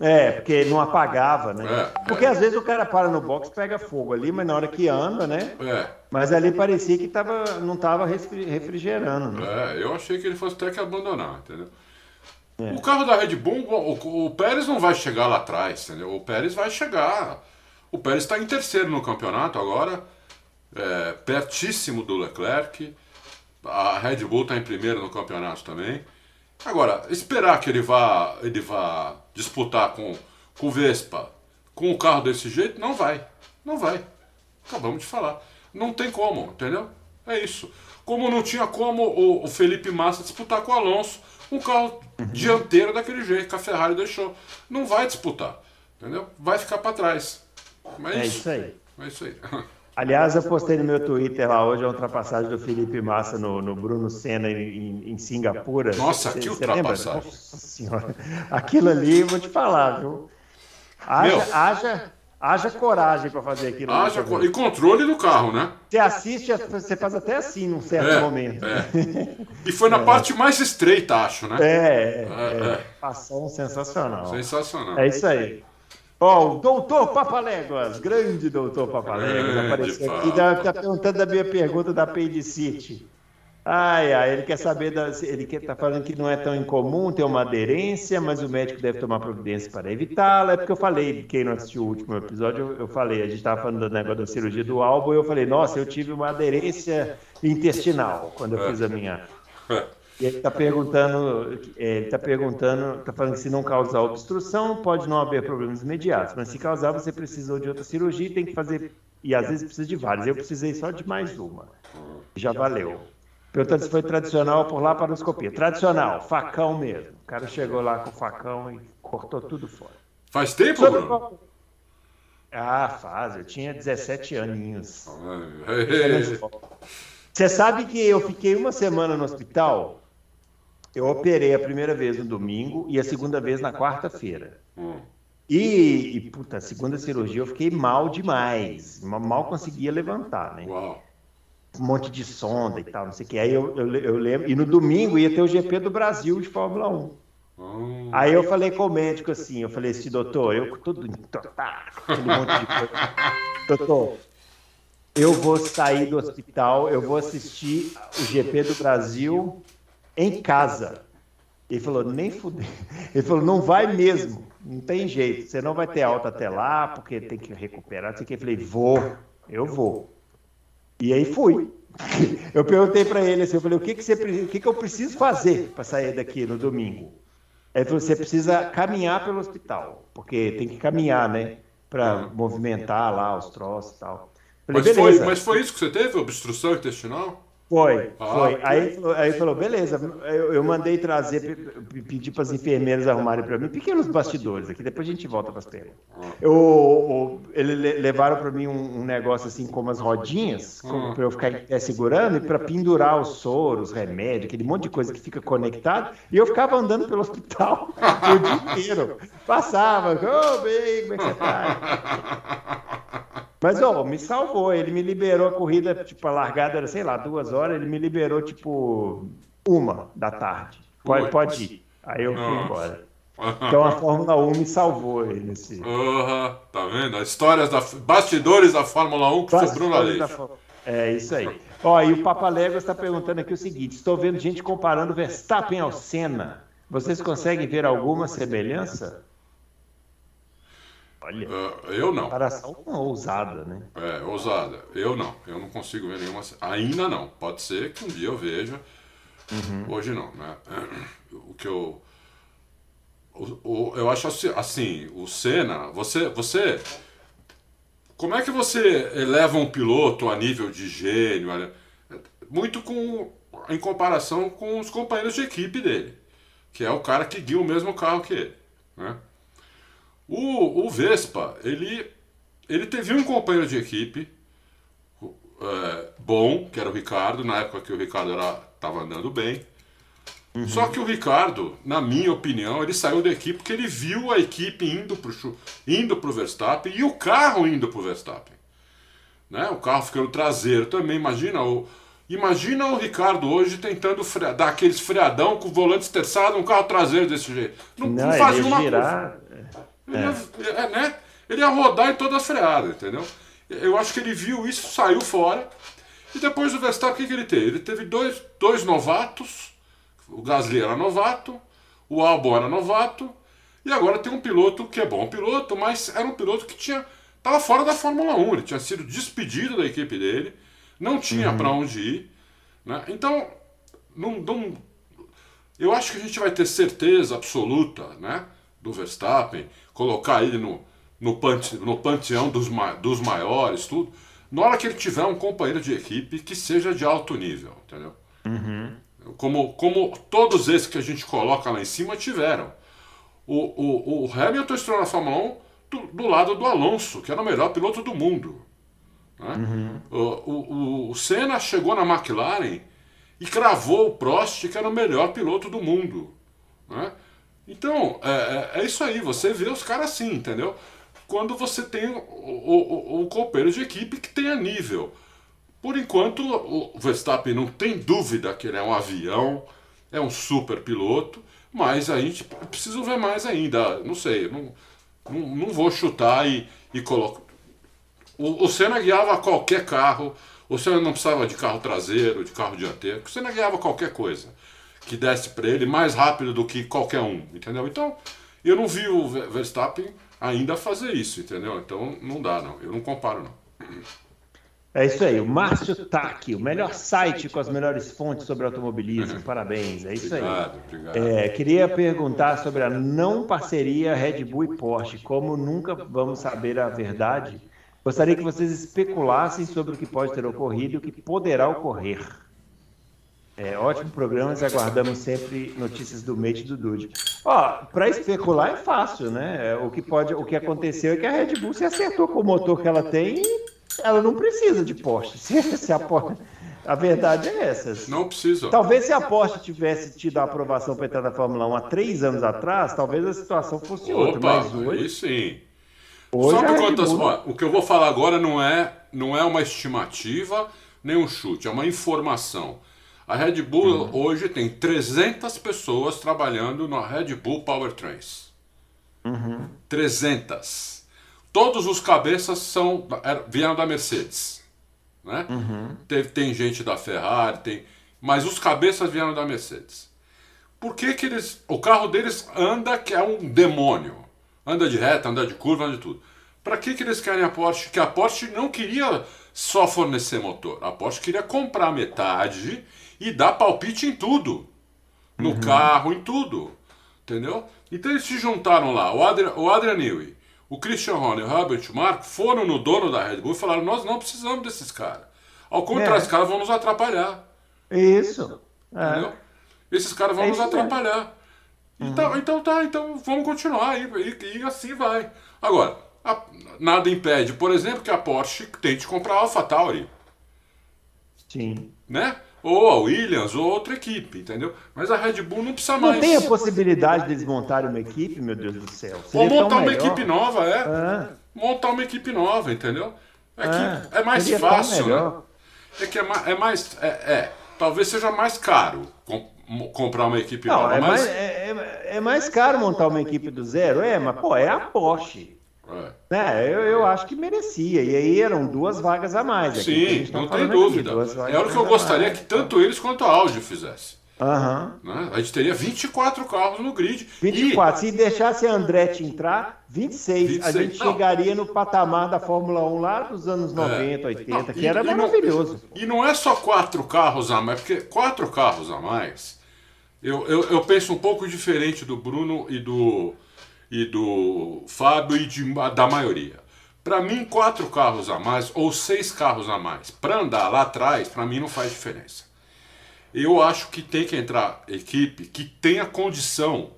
É, porque não apagava, né? É, porque é. às vezes o cara para no box, pega fogo ali, mas na hora que anda, né? É. Mas ali parecia que tava, não estava refrigerando. Né? É, eu achei que ele fosse ter que abandonar, entendeu? É. O carro da Red Bull, o, o, Pérez não vai chegar lá atrás, entendeu? O Pérez vai chegar. O Pérez está em terceiro no campeonato agora, é, pertíssimo do Leclerc. A Red Bull está em primeiro no campeonato também. Agora, esperar que ele vá, ele vá disputar com, com o Vespa, com o carro desse jeito, não vai. Não vai. Acabamos de falar. Não tem como, entendeu? É isso. Como não tinha como o, o Felipe Massa disputar com o Alonso um carro uhum. dianteiro daquele jeito que a Ferrari deixou. Não vai disputar, entendeu? Vai ficar para trás. Mas é isso aí. É isso aí. Aliás, eu postei no meu Twitter lá hoje a ultrapassagem do Felipe Massa no, no Bruno Senna em, em Singapura. Nossa, que ultrapassagem. Nossa senhora. Aquilo ali, vou te falar, viu? Haja, haja, haja coragem para fazer aquilo. Haja co... E controle do carro, né? Você assiste, você faz até assim num certo é, momento. É. E foi na é. parte mais estreita, acho, né? É, é, é. Passou um sensacional. Sensacional. É isso aí. Ó, oh, o doutor Papaléguas, grande doutor Papaléguas, apareceu aqui, está tá perguntando da minha pergunta da apendicite. Ai, ai, ele quer saber, da, ele quer, tá falando que não é tão incomum ter uma aderência, mas o médico deve tomar providência para evitá-la. É porque eu falei, quem não assistiu o último episódio, eu, eu falei, a gente estava falando do negócio da cirurgia do álbum, e eu falei, nossa, eu tive uma aderência intestinal quando eu fiz a minha. E ele está perguntando, é, ele está perguntando, está falando que se não causar obstrução, pode não haver problemas imediatos, mas se causar, você precisou de outra cirurgia e tem que fazer, e às vezes precisa de várias. Eu precisei só de mais uma. Já valeu. Perguntando se foi tradicional por lá para laparoscopia. Tradicional, facão mesmo. O cara chegou lá com o facão e cortou tudo fora. Faz tempo, Sobre... Bruno? Ah, faz. Eu tinha 17 aninhos. Você sabe que eu fiquei uma semana no hospital eu operei a primeira vez no domingo e a segunda vez na quarta-feira. Hum. E, e, puta, a segunda cirurgia eu fiquei mal demais. Mal conseguia levantar, né? Uau. Um monte de sonda e tal, não sei o que. Aí eu, eu, eu, lembro. E no domingo ia ter o GP do Brasil de Fórmula 1. Hum. Aí eu falei com o médico assim, eu falei assim, doutor, eu todo aquele monte de coisa. Doutor, eu vou sair do hospital, eu vou assistir o GP do Brasil em casa. Ele falou, nem fuder. Ele falou, não vai mesmo, não tem jeito, você não vai ter alta até lá, porque tem que recuperar. Eu falei, vou, eu vou. E aí fui. Eu perguntei para ele assim, eu falei, o que, que, você, o que, que eu preciso fazer para sair daqui no domingo? Ele falou, você precisa caminhar pelo hospital, porque tem que caminhar, né? Para movimentar lá os troços e tal. Falei, mas, foi, mas foi isso que você teve? Obstrução intestinal? Foi, ah, foi. Aí, aí falou, beleza, eu, eu mandei trazer, pedir para as enfermeiras arrumarem para mim pequenos bastidores aqui, depois a gente volta para as perguntas. Eu, eles levaram para mim um, um, negócio assim com umas rodinhas, ah. para eu ficar é, segurando e para pendurar os soros, remédio, aquele monte de coisa que fica conectado, e eu ficava andando pelo hospital o dia inteiro. Passava, ô, oh, bem, como é que você tá? Mas, ó, me salvou. Ele me liberou a corrida, tipo, a largada era, sei lá, duas horas. Ele me liberou, tipo, uma da tarde. Pode, pode ir. Aí eu fui embora. Então a Fórmula 1 me salvou aí nesse. Uhum, tá vendo? As histórias da. Bastidores da Fórmula 1 que sobrou na lei. É isso aí. Ó, e o Papa Léguas está perguntando aqui o seguinte: estou vendo gente comparando Verstappen ao Senna. Vocês conseguem ver alguma semelhança? Olha, uh, eu não. Comparação ousada, né? É, ousada. Eu não. Eu não consigo ver nenhuma. Ainda não. Pode ser que um dia eu veja. Uhum. Hoje não, né? O que eu. O, o, eu acho assim, assim, o Senna, você, você. Como é que você eleva um piloto a nível de gênio? Muito com, em comparação com os companheiros de equipe dele, que é o cara que guia o mesmo carro que ele. Né? O, o Vespa, ele, ele teve um companheiro de equipe é, bom, que era o Ricardo, na época que o Ricardo estava andando bem. Uhum. Só que o Ricardo, na minha opinião, ele saiu da equipe porque ele viu a equipe indo para indo o Verstappen e o carro indo para o Verstappen. Né? O carro ficando traseiro também. Imagina o, imagina o Ricardo hoje tentando frear, dar aqueles freadão com o volante esterçado, um carro traseiro desse jeito. Não, não, não fazia uma girar... Ele, é. Ia, é, né? ele ia rodar em todas as freadas, entendeu? Eu acho que ele viu isso, saiu fora. E depois o Verstappen, o que, que ele teve? Ele teve dois, dois novatos. O Gasly era novato, o Albon era novato. E agora tem um piloto que é bom piloto, mas era um piloto que tinha estava fora da Fórmula 1. Ele tinha sido despedido da equipe dele, não tinha uhum. para onde ir. Né? Então, não, não, eu acho que a gente vai ter certeza absoluta né, do Verstappen colocar ele no, no, pante, no panteão dos, dos maiores, tudo, na hora que ele tiver um companheiro de equipe que seja de alto nível, entendeu? Uhum. Como, como todos esses que a gente coloca lá em cima tiveram. O, o, o Hamilton estreou na Fórmula 1 do, do, lado do Alonso, que era o melhor piloto do mundo. Né? Uhum. O, o, o Senna chegou na McLaren e cravou o Prost, que era o melhor piloto do mundo. Né? Então, é, é, é, isso aí, você vê os caras assim, entendeu? Quando você tem o, o, o copeiro de equipe que tenha nível. Por enquanto, o Verstappen não tem dúvida que ele é um avião, é um super piloto, mas a gente precisa ver mais ainda. Não sei, não, não, não vou chutar e, e colocar. O, o Senna guiava qualquer carro, o Senna não precisava de carro traseiro, de carro dianteiro, o Senna guiava qualquer coisa que desse para ele mais rápido do que qualquer um, entendeu? Então, eu não vi o Verstappen ainda fazer isso, entendeu? Então, não dá, não. Eu não comparo, não. É isso aí, o Márcio Tac, o melhor site com as melhores fontes sobre automobilismo. Parabéns, é isso aí. Obrigado, obrigado. É, queria perguntar sobre a não parceria Red Bull e Porsche. Como nunca vamos saber a verdade, gostaria que vocês especulassem sobre o que pode ter ocorrido e o que poderá ocorrer. É, ótimo programa, nós aguardamos sempre notícias do Mate e do Dude. Ó, para especular é fácil, né? O que pode, o que aconteceu é que a Red Bull se acertou com o motor que ela tem e ela não precisa de Porsche. Se, se a, Porsche, a verdade é essa. Não precisa. Talvez se a Porsche tivesse tido a aprovação para entrar na Fórmula 1 há três anos atrás, talvez a situação fosse Opa, outra. Mas hoje, aí sim. Hoje Sabe quantas? Bull... O que eu vou falar agora não é, não é uma estimativa nem um chute, é uma informação. A Red Bull uhum. hoje tem 300 pessoas trabalhando na Red Bull Powertrains. Uhum. 300. Todos os cabeças são vieram da Mercedes. Né? Uhum. Tem, tem gente da Ferrari, tem, mas os cabeças vieram da Mercedes. Por que, que eles. O carro deles anda que é um demônio. Anda de reta, anda de curva, anda de tudo. Para que, que eles querem a Porsche? Que a Porsche não queria só fornecer motor. A Porsche queria comprar metade e dá palpite em tudo. No uhum. carro, em tudo. Entendeu? Então eles se juntaram lá, o, Adrian, o Adrian Newey, o Christian Horner e o Herbert Mark foram no dono da Red Bull e falaram: nós não precisamos desses caras. Ao contrário, é. esses caras vão nos atrapalhar. Isso. É. Esses caras vão é nos atrapalhar. Uhum. Então, então tá, então vamos continuar e, e, e assim vai. Agora, a, nada impede, por exemplo, que a Porsche tente comprar a AlphaTauri. Sim. Né? Ou a Williams, ou outra equipe, entendeu? Mas a Red Bull não precisa mais. Não tem a possibilidade de eles montarem uma equipe, meu Deus do céu. Seria ou montar uma melhor. equipe nova, é. Ah. Montar uma equipe nova, entendeu? É, ah. é mais fácil, né? É que é mais. É, mais é, é, talvez seja mais caro comprar uma equipe não, nova. É, mas... mais, é, é, mais caro montar uma equipe do zero, é, mas pô, é a Porsche. É. Né? Eu, eu acho que merecia. E aí eram duas vagas a mais. Sim, tá não tem dúvida. Aqui, é o que eu gostaria que tanto eles quanto a Audi fizessem. Uhum. Né? A gente teria 24 carros no grid. 24. E... Se deixasse a Andretti entrar, 26. 26. A gente não. chegaria no patamar da Fórmula 1 lá dos anos 90, é. 80, não, que e, era e maravilhoso. Não, e não é só quatro carros a mais, porque quatro carros a mais. Eu, eu, eu penso um pouco diferente do Bruno e do, e do Fábio e de, da maioria. Para mim, quatro carros a mais ou seis carros a mais para andar lá atrás, para mim não faz diferença. Eu acho que tem que entrar equipe que tenha condição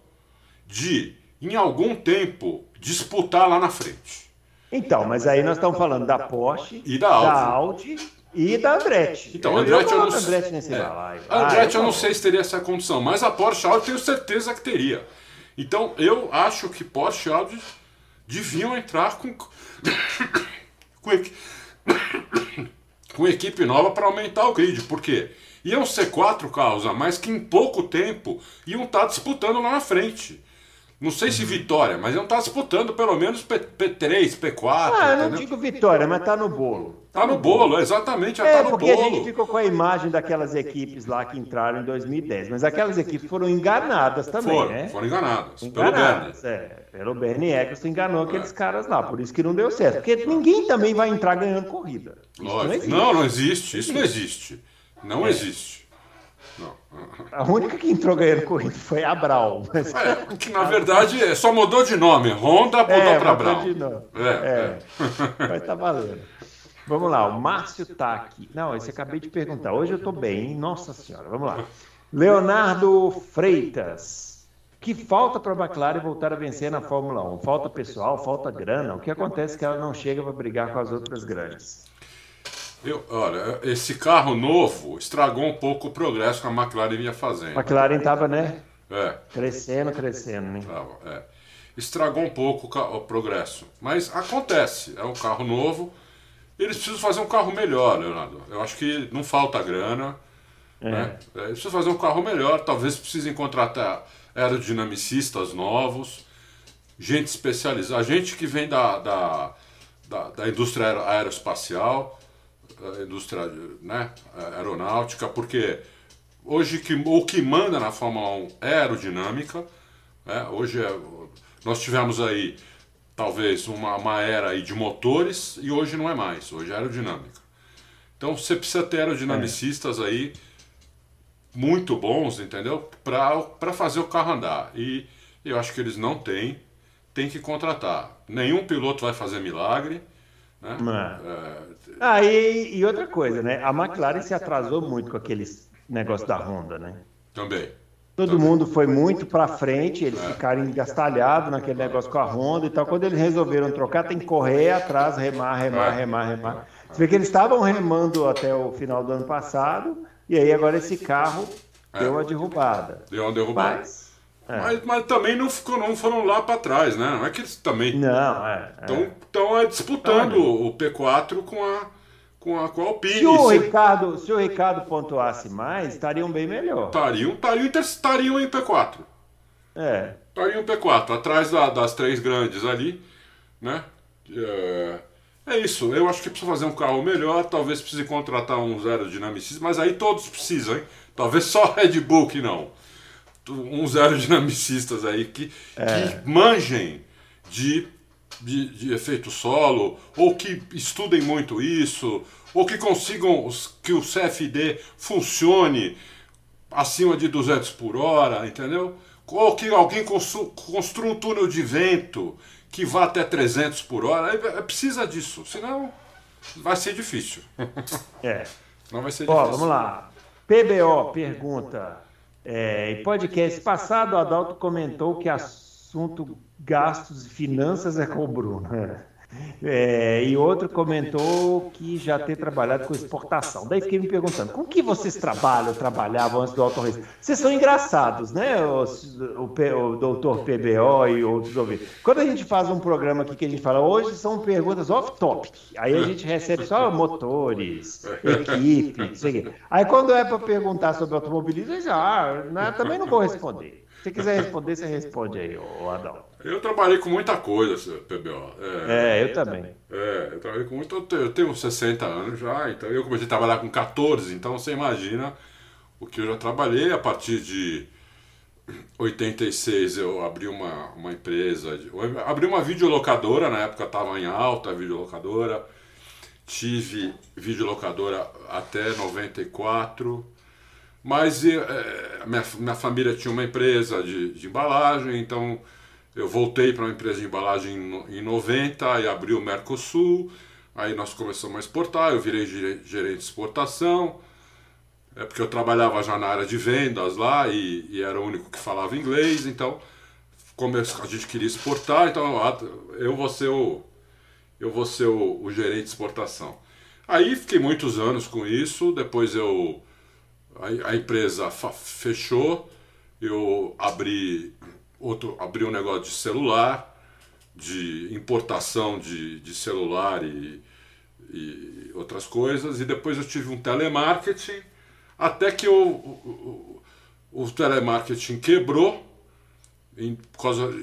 de, em algum tempo, disputar lá na frente. Então, mas aí nós estamos falando da Porsche, e da Audi, da Audi e da Andretti. Então, a Andretti eu, eu não sei. Andretti é. A Andretti ah, eu não sei se teria essa condição, mas a Porsche Audi eu tenho certeza que teria. Então eu acho que Porsche e Audi deviam entrar com, com, com equipe nova para aumentar o grid. Por quê? Iam ser quatro carros a mais que em pouco tempo iam estar tá disputando lá na frente. Não sei se vitória, mas iam estar tá disputando pelo menos P, 3 P4. Ah, eu não entendeu? digo vitória, mas tá no bolo. Tá, tá no bolo, exatamente, já é, tá no porque bolo. a gente ficou com a imagem daquelas equipes lá que entraram em 2010, mas aquelas equipes foram enganadas também, foram, né? Foram enganadas, enganadas pelo Bernie. É, pelo Bernie Eccleston enganou aqueles é. caras lá, por isso que não deu certo. Porque ninguém também vai entrar ganhando corrida. Lógico. Não, não existe, isso não existe. Não existe. A única que entrou ganhando corrida foi a Brown. Mas... É, que na verdade é, só mudou de nome. Honda mudou é, para nome. É, é. é. Mas tá valendo. Vamos lá, o Márcio tá aqui. Não, esse acabei de perguntar. Hoje eu tô bem, hein? Nossa Senhora. Vamos lá. Leonardo Freitas. Que falta para a McLaren voltar a vencer na Fórmula 1? Falta pessoal, falta grana? O que acontece que ela não chega para brigar com as outras grandes? Eu, olha, esse carro novo estragou um pouco o progresso que a McLaren vinha fazendo. A McLaren estava, né? É. Crescendo, crescendo, né? é. Estragou um pouco o progresso. Mas acontece, é um carro novo. Eles precisam fazer um carro melhor, Leonardo. Eu acho que não falta grana. É. Né? É, eles precisam fazer um carro melhor. Talvez precisem contratar aerodinamicistas novos, gente especializada, gente que vem da, da, da, da indústria aeroespacial indústria né, aeronáutica, porque hoje que, o que manda na Fórmula 1 é aerodinâmica. Né? Hoje é, nós tivemos aí talvez uma, uma era aí de motores e hoje não é mais, hoje é aerodinâmica. Então você precisa ter aerodinamicistas é. aí muito bons, entendeu? Para fazer o carro andar. E eu acho que eles não têm, tem que contratar. Nenhum piloto vai fazer milagre. Né? É, ah, e, e, outra coisa, né? A McLaren se atrasou muito com aqueles negócios da Honda, né? Também. Todo Também. mundo foi muito para frente, eles é. ficaram engastalhados naquele negócio com a Honda e tal. Quando eles resolveram trocar, tem que correr atrás, remar, remar, é. remar, remar. Você vê que eles estavam remando até o final do ano passado, e aí agora esse carro é. deu uma derrubada. Deu uma derrubada. Mas, é. Mas, mas, também não, ficou, não foram lá para trás, né? Não é que eles também. Não, é. Estão é. disputando o P4 com a, com a, com a Alpine. Se o, Ricardo, se o Ricardo pontuasse mais, estariam bem melhor. Estariam, estariam, estariam em P4. É. Estariam em P4, atrás da, das três grandes ali, né? É, é, isso, eu acho que precisa fazer um carro melhor, talvez precise contratar um zero dinamicista, mas aí todos precisam, hein? Talvez só Red Bull que não uns aerodinamicistas aí que, é. que manjem de, de, de, efeito solo, ou que estudem muito isso, ou que consigam que o CFD funcione acima de 200 por hora, entendeu? Ou que alguém construa um túnel de vento que vá até 300 por hora. É, precisa disso, senão vai ser difícil. É. Não vai ser Ó, vamos lá. PBO pergunta. É, em podcast passado, o Adalto comentou que assunto gastos e finanças é com o Bruno. É, e outro comentou que já tem trabalhado com exportação. Daí fiquei me perguntando, com que vocês trabalham, trabalhavam antes do Alto Risco? Vocês são engraçados, né, o, o, o doutor PBO e outros ouvintes. Quando a gente faz um programa aqui que a gente fala, hoje são perguntas off-topic, aí a gente recebe só motores, equipe, não sei o quê. Aí quando é para perguntar sobre automobilismo, já, ah, né, também não vou responder. Se quiser responder, você responde aí, Adão. Eu trabalhei com muita coisa, PBO. É, é eu também. É, eu trabalhei com muito. Eu tenho 60 anos já, então eu comecei a trabalhar com 14, então você imagina o que eu já trabalhei. A partir de 86 eu abri uma, uma empresa, eu abri uma videolocadora, na época estava em alta a videolocadora. Tive videolocadora até 94. Mas é, minha, minha família tinha uma empresa de, de embalagem, então eu voltei para uma empresa de embalagem em 90 e abri o Mercosul. Aí nós começamos a exportar, eu virei gerente de exportação, é porque eu trabalhava já na área de vendas lá e, e era o único que falava inglês, então a gente queria exportar, então eu vou ser o, eu vou ser o, o gerente de exportação. Aí fiquei muitos anos com isso, depois eu a, a empresa fechou, eu abri outro abri um negócio de celular, de importação de, de celular e, e outras coisas, e depois eu tive um telemarketing, até que o, o, o telemarketing quebrou em,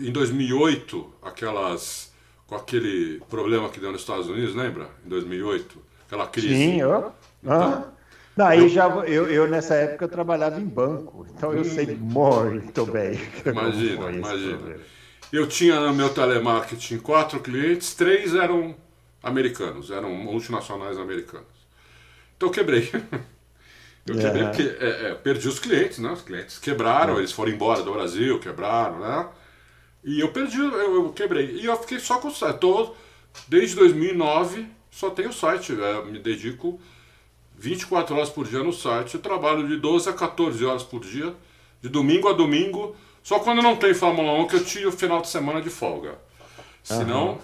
em 2008, aquelas com aquele problema que deu nos Estados Unidos, lembra? Em 2008, aquela crise. Sim, eu. Então, Daí já eu, eu nessa época eu trabalhava em banco, então eu sei muito bem. Imagina, imagina. Eu tinha no meu telemarketing quatro clientes, três eram americanos, eram multinacionais americanos. Então eu quebrei. Eu quebrei porque é, é, perdi os clientes, né? Os clientes quebraram, eles foram embora do Brasil, quebraram, né? E eu perdi, eu, eu quebrei. E eu fiquei só com o site. Tô, desde 2009 só tenho o site, é, me dedico 24 horas por dia no site. Eu trabalho de 12 a 14 horas por dia, de domingo a domingo. Só quando não tem Fórmula 1 que eu tiro o final de semana de folga. Senão, uhum.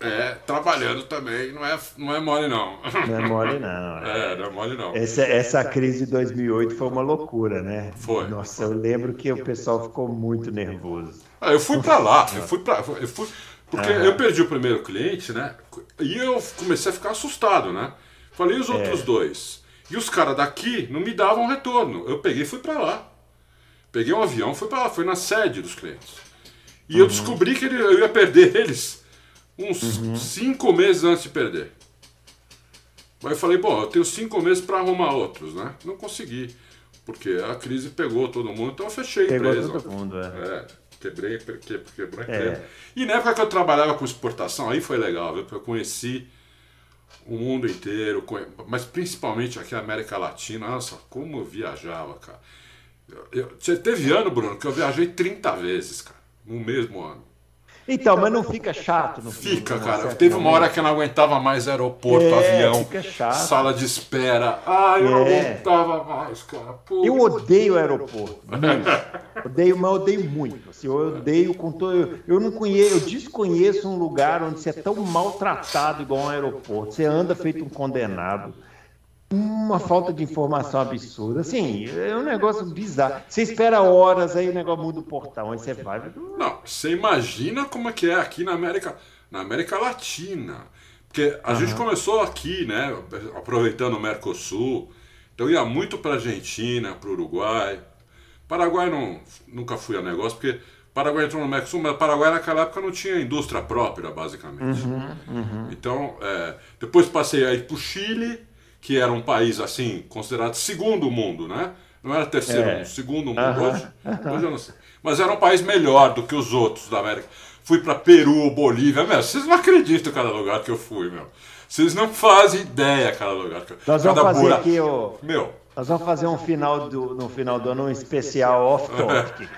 é, trabalhando também não é, não é mole não. Não é mole não. É, não é mole não. Essa, essa crise de 2008 foi uma loucura, né? Foi. Nossa, eu lembro que o pessoal ficou muito nervoso. Ah, eu fui para lá, eu fui para... Eu fui, porque uhum. eu perdi o primeiro cliente, né? E eu comecei a ficar assustado, né? Falei os outros é. dois. E os caras daqui não me davam retorno. Eu peguei e fui para lá. Peguei um avião, fui para lá, fui na sede dos clientes. E uhum. eu descobri que eu ia perder eles uns uhum. cinco meses antes de perder. Aí eu falei, bom, eu tenho cinco meses para arrumar outros, né? Não consegui, porque a crise pegou todo mundo, então eu fechei a empresa. Pegou todo mundo, é. é quebrei, a empresa. É. E na época que eu trabalhava com exportação, aí foi legal, viu? Eu conheci o mundo inteiro, mas principalmente aqui na América Latina. Nossa, como eu viajava, cara. Eu, você teve ano, Bruno, que eu viajei 30 vezes, cara, no mesmo ano. Então, mas não fica chato? No fica, cara. Teve uma hora que eu não aguentava mais aeroporto, é, avião, sala de espera. Ah, eu é. não aguentava mais, cara. Pô. Eu odeio aeroporto. odeio, mas odeio muito. Assim, eu odeio com todo. Eu, não conheço, eu desconheço um lugar onde você é tão maltratado igual um aeroporto. Você anda feito um condenado uma falta de informação absurda. Assim, é um negócio bizarro. Você espera horas, aí o negócio muda o portão, aí você vai. Não, você imagina como é que é aqui na América, na América Latina. Porque a uhum. gente começou aqui, né? Aproveitando o Mercosul. Então ia muito para Argentina, para Uruguai. Paraguai não, nunca fui a negócio, porque Paraguai entrou no Mercosul, mas Paraguai naquela época não tinha indústria própria, basicamente. Uhum, uhum. Então, é, depois passei aí para o Chile que era um país assim, considerado segundo mundo, né? Não era terceiro é. mundo, segundo mundo. Hoje, hoje eu não sei. Mas era um país melhor do que os outros da América. Fui para Peru, Bolívia, meu, vocês não acreditam cada lugar que eu fui, meu. Vocês não fazem ideia cada lugar que eu Nós vamos fazer bura... aqui o. Meu. Nós vamos fazer um final do, no final do ano um especial off-topic.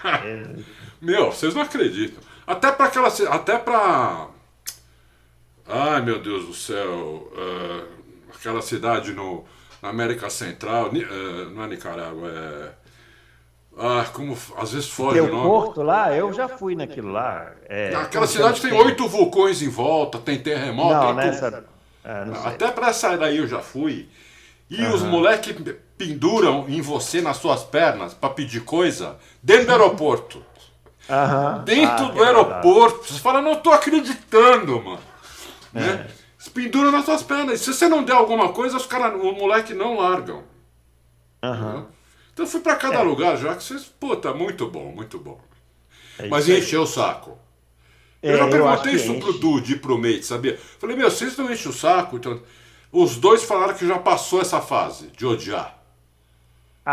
meu, vocês não acreditam. Até para aquela. Até para. Ai meu Deus do céu. Uh, aquela cidade no, na América Central. Uh, não é Nicarágua, é. Ah, como às vezes foge o nome. Porto lá, eu já fui naquilo lá. É, Aquela cidade tem oito vulcões em volta, tem terremoto. Não, tem nessa... Não Até para essa daí eu já fui. E uhum. os moleques penduram em você nas suas pernas para pedir coisa dentro do aeroporto. Uhum. Dentro ah, do aeroporto. Você fala, não tô acreditando, mano. É. Né? penduram nas suas pernas. E se você não der alguma coisa, os cara, o moleque não largam. Uhum. Então eu fui para cada é. lugar já que vocês. Pô, tá muito bom, muito bom. É Mas encheu o saco. É, eu já perguntei isso pro Dude e pro Mate, sabia? Falei, meu, vocês não enchem o saco? Então... Os dois falaram que já passou essa fase de odiar.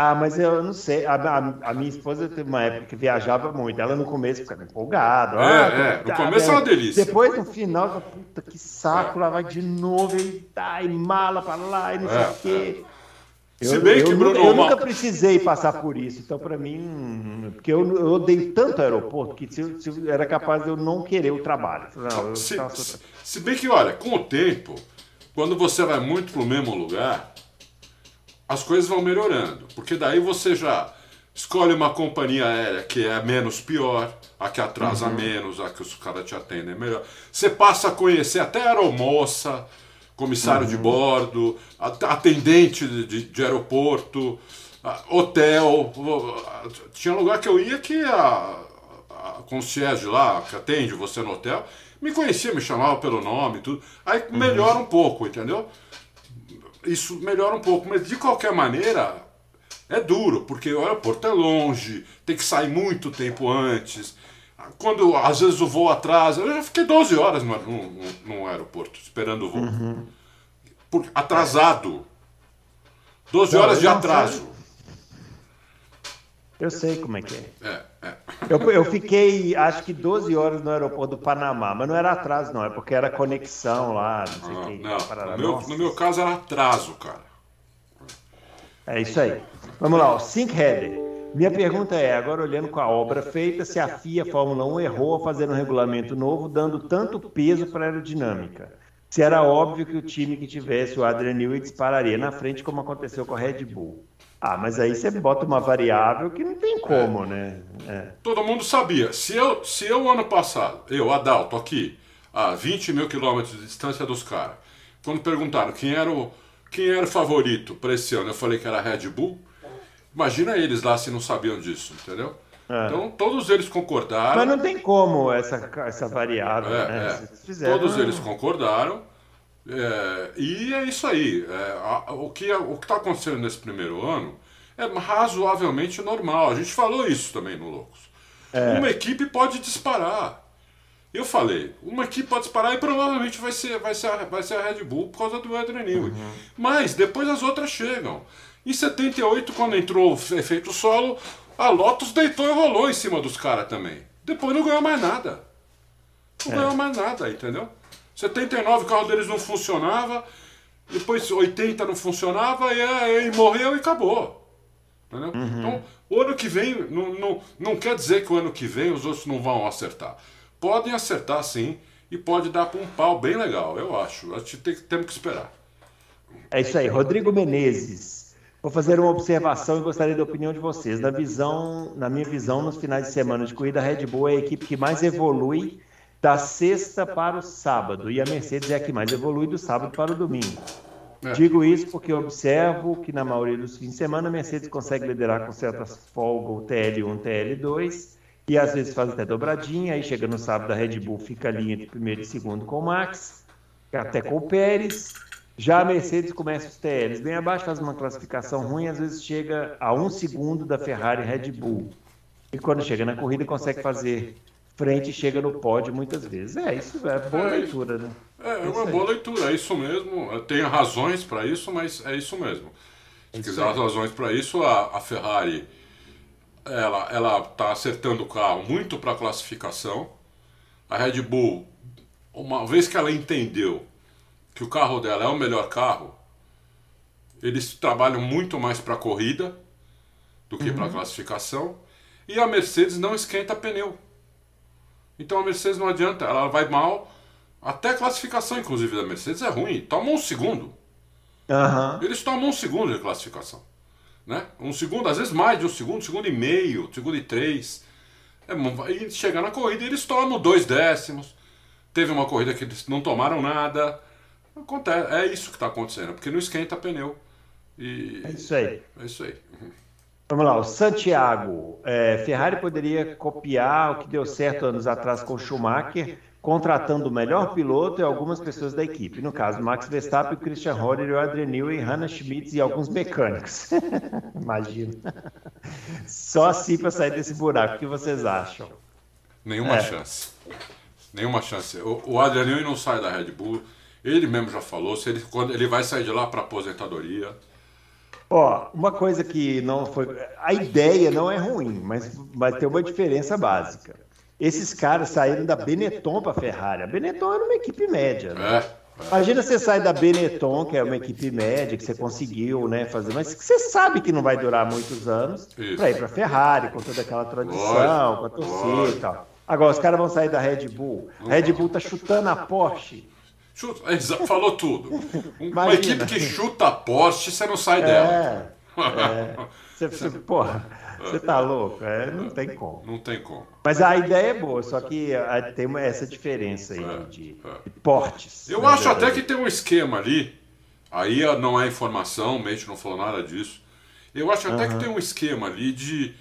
Ah, mas eu não sei. A, a, a, minha esposa teve uma época que viajava muito. Ela no começo ficava empolgada. É, ah, é. No começo é uma delícia. Depois, no final, puta que saco, é. lá vai de novo e tá, e mala pra lá e não sei é, o quê. É. Eu, Se bem que, Bruno, eu, eu nunca precisei passar por isso. Então, para mim, porque eu, eu odeio tanto o aeroporto que se, se era capaz de eu não querer o trabalho. Não, se, se, se bem que, olha, com o tempo, quando você vai muito para o mesmo lugar, as coisas vão melhorando. Porque daí você já escolhe uma companhia aérea que é menos pior, a que atrasa uhum. menos, a que os caras te atendem melhor. Você passa a conhecer até a aeromoça comissário uhum. de bordo, atendente de, de aeroporto, hotel. Tinha lugar que eu ia que a, a concierge lá, que atende você no hotel, me conhecia, me chamava pelo nome tudo. Aí uhum. melhora um pouco, entendeu? Isso melhora um pouco, mas de qualquer maneira é duro, porque o aeroporto é longe, tem que sair muito tempo antes. Quando às vezes o voo atrasa, eu já fiquei 12 horas no, no, no aeroporto, esperando o voo. Uhum. Por, atrasado. 12 Não, horas de atraso. Eu sei como é que é. é, é. Eu, eu, fiquei, acho que 12 horas no aeroporto do Panamá, mas não era atraso, não, é porque era conexão lá, não sei o que. Não, no meu, no meu caso era atraso, cara. É isso aí. Vamos lá, o Sync Header. Minha pergunta é, agora olhando com a obra feita, se a FIA Fórmula 1 errou ao fazer um regulamento novo, dando tanto peso para a aerodinâmica. Se era óbvio que o time que tivesse o Adrian Newey dispararia na frente, como aconteceu com a Red Bull. Ah, mas aí você bota uma variável que não tem como, né? É. Todo mundo sabia. Se eu, se eu ano passado, eu, Adalto, aqui, a 20 mil quilômetros de distância dos caras, quando perguntaram quem era o, quem era o favorito para esse ano, eu falei que era a Red Bull. Imagina eles lá se não sabiam disso, entendeu? É. Então todos eles concordaram. Mas não tem como essa, essa variável. É, né? é. Fizeram... Todos eles concordaram. É, e é isso aí. É, a, o que o está acontecendo nesse primeiro ano é razoavelmente normal. A gente falou isso também no Loucos. É. Uma equipe pode disparar. Eu falei, uma equipe pode disparar e provavelmente vai ser, vai ser, a, vai ser a Red Bull por causa do Adrian Newey. Uhum. Mas depois as outras chegam. Em 78, quando entrou o efeito solo, a Lotus deitou e rolou em cima dos caras também. Depois não ganhou mais nada. Não é. ganhou mais nada, entendeu? 79 o carro deles não funcionava, depois 80 não funcionava e aí morreu e acabou. Entendeu? Uhum. Então, o ano que vem, não, não, não quer dizer que o ano que vem os outros não vão acertar. Podem acertar sim, e pode dar para um pau bem legal, eu acho. A gente tem, temos que esperar. É isso aí. Rodrigo Menezes. Vou fazer uma observação e gostaria da opinião de vocês. Na visão, na minha visão, nos finais de semana de corrida, a Red Bull é a equipe que mais evolui da sexta para o sábado. e a Mercedes é a que mais evolui do sábado para o domingo. É. Digo isso porque observo que na maioria dos fins de semana a Mercedes consegue liderar com certas folgas o TL1, TL2 e às vezes faz até dobradinha, aí chega no sábado a Red Bull fica ali entre primeiro e segundo com o Max, até com o Pérez, já a Mercedes começa os TLs bem abaixo, faz uma classificação ruim, às vezes chega a um segundo da Ferrari Red Bull. E quando chega na corrida consegue fazer frente e chega no pódio muitas vezes. É, isso é boa é, leitura, né? É, é uma boa leitura, é isso mesmo. Tem razões para isso, mas é isso mesmo. Se quiser as razões para isso, a, a, Ferrari ela ela está acertando o carro muito para a classificação. A Red Bull, uma vez que ela entendeu que o carro dela é o melhor carro, eles trabalham muito mais para a corrida do que uhum. para a classificação. E a Mercedes não esquenta pneu. Então a Mercedes não adianta, ela vai mal. Até a classificação, inclusive, da Mercedes é ruim. Toma um segundo. Uhum. Eles tomam um segundo de classificação. Né? Um segundo, às vezes mais de um segundo, um segundo e meio, um segundo e três. É, e chegar na corrida eles tomam dois décimos. Teve uma corrida que eles não tomaram nada. Acontece, é isso que está acontecendo, porque não esquenta pneu. E, é isso aí. É isso aí. Vamos lá, o Santiago. É, Ferrari poderia copiar o que deu certo anos atrás com o Schumacher, contratando o melhor piloto e algumas pessoas da equipe. No caso, Max Verstappen, o Christian Horner, o Adrian Newey, Hannah Schmitz e alguns mecânicos. Imagina. Só assim para sair desse buraco. O que vocês acham? Nenhuma é. chance. Nenhuma chance. O, o Adrian Newey não sai da Red Bull. Ele mesmo já falou, se ele, quando ele vai sair de lá para aposentadoria. Ó, uma coisa que não foi. A ideia não é ruim, mas vai ter uma diferença básica. Esses caras saíram da Benetton para a Ferrari. A Benetton era uma equipe média, né? É. Imagina você sair da Benetton, que é uma equipe média, que você conseguiu né, fazer, mas que você sabe que não vai durar muitos anos, para ir para a Ferrari, com toda aquela tradição, com a torcida e tal. Agora, os caras vão sair da Red Bull. A Red Bull tá chutando a Porsche Chuta, falou tudo. Uma equipe que chuta a poste, você não sai dela. É, é. Você, você, porra, você tá louco? É, não tem como. Não tem como. Mas a ideia é boa, só que tem uma, essa diferença aí é, de, é. de, portes. Eu acho até que tem um esquema ali, aí não é informação, o Mente não falou nada disso. Eu acho até que tem um esquema ali de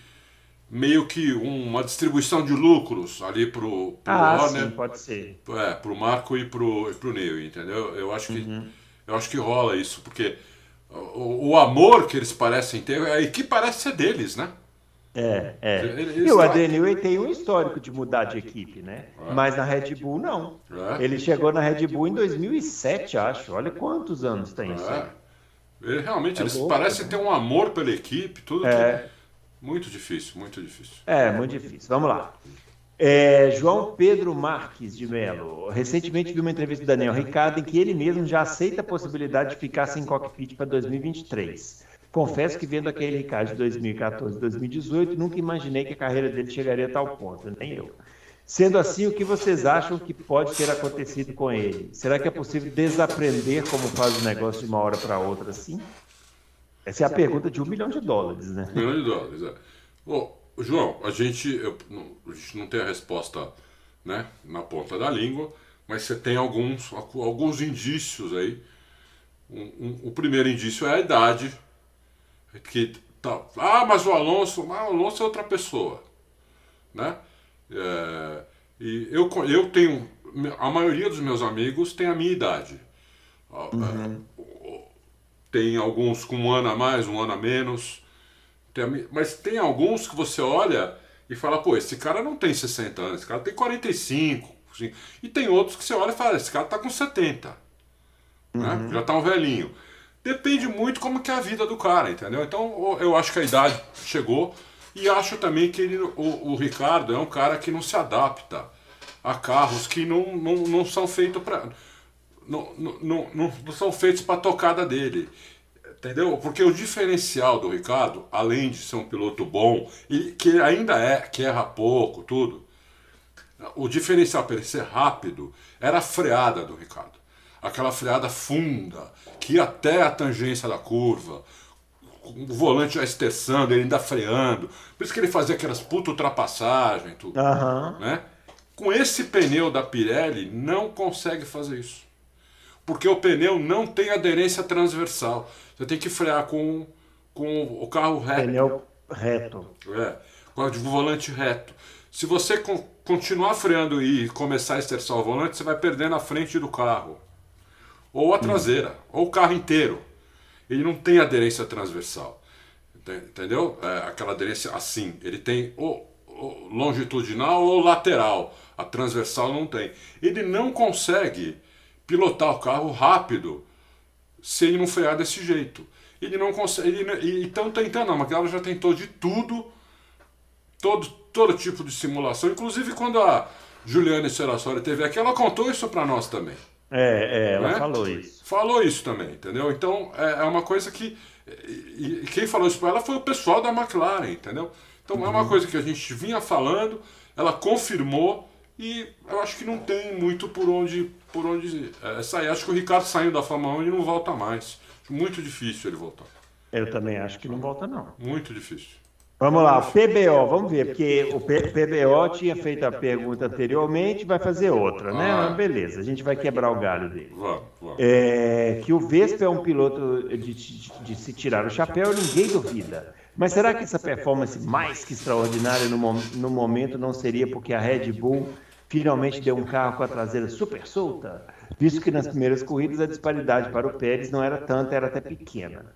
meio que uma distribuição de lucros ali pro, pro ah, Warner. Sim, pode ser. É, pro Marco e pro, e pro Neil, entendeu? Eu acho que uhum. eu acho que rola isso, porque o, o, amor que eles parecem ter, a equipe parece ser deles, né? É, é. Eles e o Adrian tem um histórico de mudar de equipe, né? É. Mas na Red Bull não. É. Ele chegou na Red Bull em 2007, acho. Olha quantos anos tem isso. É. Ele, realmente, eles louco, parecem né? ter um amor pela equipe, tudo. É. Que... Muito difícil, muito difícil. É, muito difícil. Vamos lá. É, João Pedro Marques de Mello. Recentemente vi uma entrevista do Daniel Ricardo em que ele mesmo já aceita a possibilidade de ficar sem cockpit para 2023. Confesso que vendo aquele Ricardo de 2014 2018, nunca imaginei que a carreira dele chegaria a tal ponto, nem eu. Sendo assim, o que vocês acham que pode ter acontecido com ele? Será que é possível desaprender como faz o negócio de uma hora para outra assim? Essa é a pergunta de um milhão de dólares, né? Um milhão de dólares, é. Bom, João, a gente, eu, a gente não tem a resposta né, na ponta da língua, mas você tem alguns, alguns indícios aí. Um, um, o primeiro indício é a idade. Que tá, ah, mas o Alonso, ah, o Alonso é outra pessoa. Né? É, e eu, eu tenho. A maioria dos meus amigos tem a minha idade. Uhum. Tem alguns com um ano a mais, um ano a menos. Tem, mas tem alguns que você olha e fala, pô, esse cara não tem 60 anos, esse cara tem 45. Assim. E tem outros que você olha e fala, esse cara tá com 70. Né? Uhum. Né? Já tá um velhinho. Depende muito como que é a vida do cara, entendeu? Então eu acho que a idade chegou e acho também que ele, o, o Ricardo é um cara que não se adapta a carros que não, não, não são feitos para não, não, não, não são feitos para a tocada dele. Entendeu? Porque o diferencial do Ricardo, além de ser um piloto bom, e que ainda é, que erra pouco, tudo, o diferencial para ele ser rápido era a freada do Ricardo. Aquela freada funda, que ia até a tangência da curva, o volante já esterçando, ele ainda freando. Por isso que ele fazia aquelas puta ultrapassagem, tudo. Uhum. Né? Com esse pneu da Pirelli, não consegue fazer isso porque o pneu não tem aderência transversal. Você tem que frear com, com o carro reto. Pneu reto. É, com o volante reto. Se você continuar freando e começar a esterçar o volante, você vai perdendo a frente do carro. Ou a traseira, hum. ou o carro inteiro. Ele não tem aderência transversal. Entendeu? É, aquela aderência assim. Ele tem ou, ou longitudinal ou lateral. A transversal não tem. Ele não consegue pilotar o carro rápido se ele não frear desse jeito. Ele não consegue. Ele, então tentando, a McLaren já tentou de tudo, todo, todo tipo de simulação, inclusive quando a Juliana Serassori teve aqui, ela contou isso para nós também. É, é ela né? falou isso. Falou isso também, entendeu? Então é, é uma coisa que. E, quem falou isso para ela foi o pessoal da McLaren, entendeu? Então uhum. é uma uhum. coisa que a gente vinha falando, ela confirmou E eu acho que não tem muito por onde, por onde é, sair. Acho que o Ricardo saindo da Fórmula 1 e não volta mais. Muito difícil ele voltar. Eu também acho que não volta, não. Muito difícil. Vamos lá, PBO, vamos ver, porque o PBO tinha feito a pergunta anteriormente, vai fazer outra, né? Ah, beleza, a gente vai quebrar o galho dele. Vamos, vamos. É, que o Vespa é um piloto de, de, de, se tirar o chapéu, ninguém duvida. Mas será que essa performance mais que extraordinária no, no momento não seria porque a Red Bull finalmente deu um carro com a traseira super solta? Visto que nas primeiras corridas a disparidade para o Pérez não era tanta, era até pequena.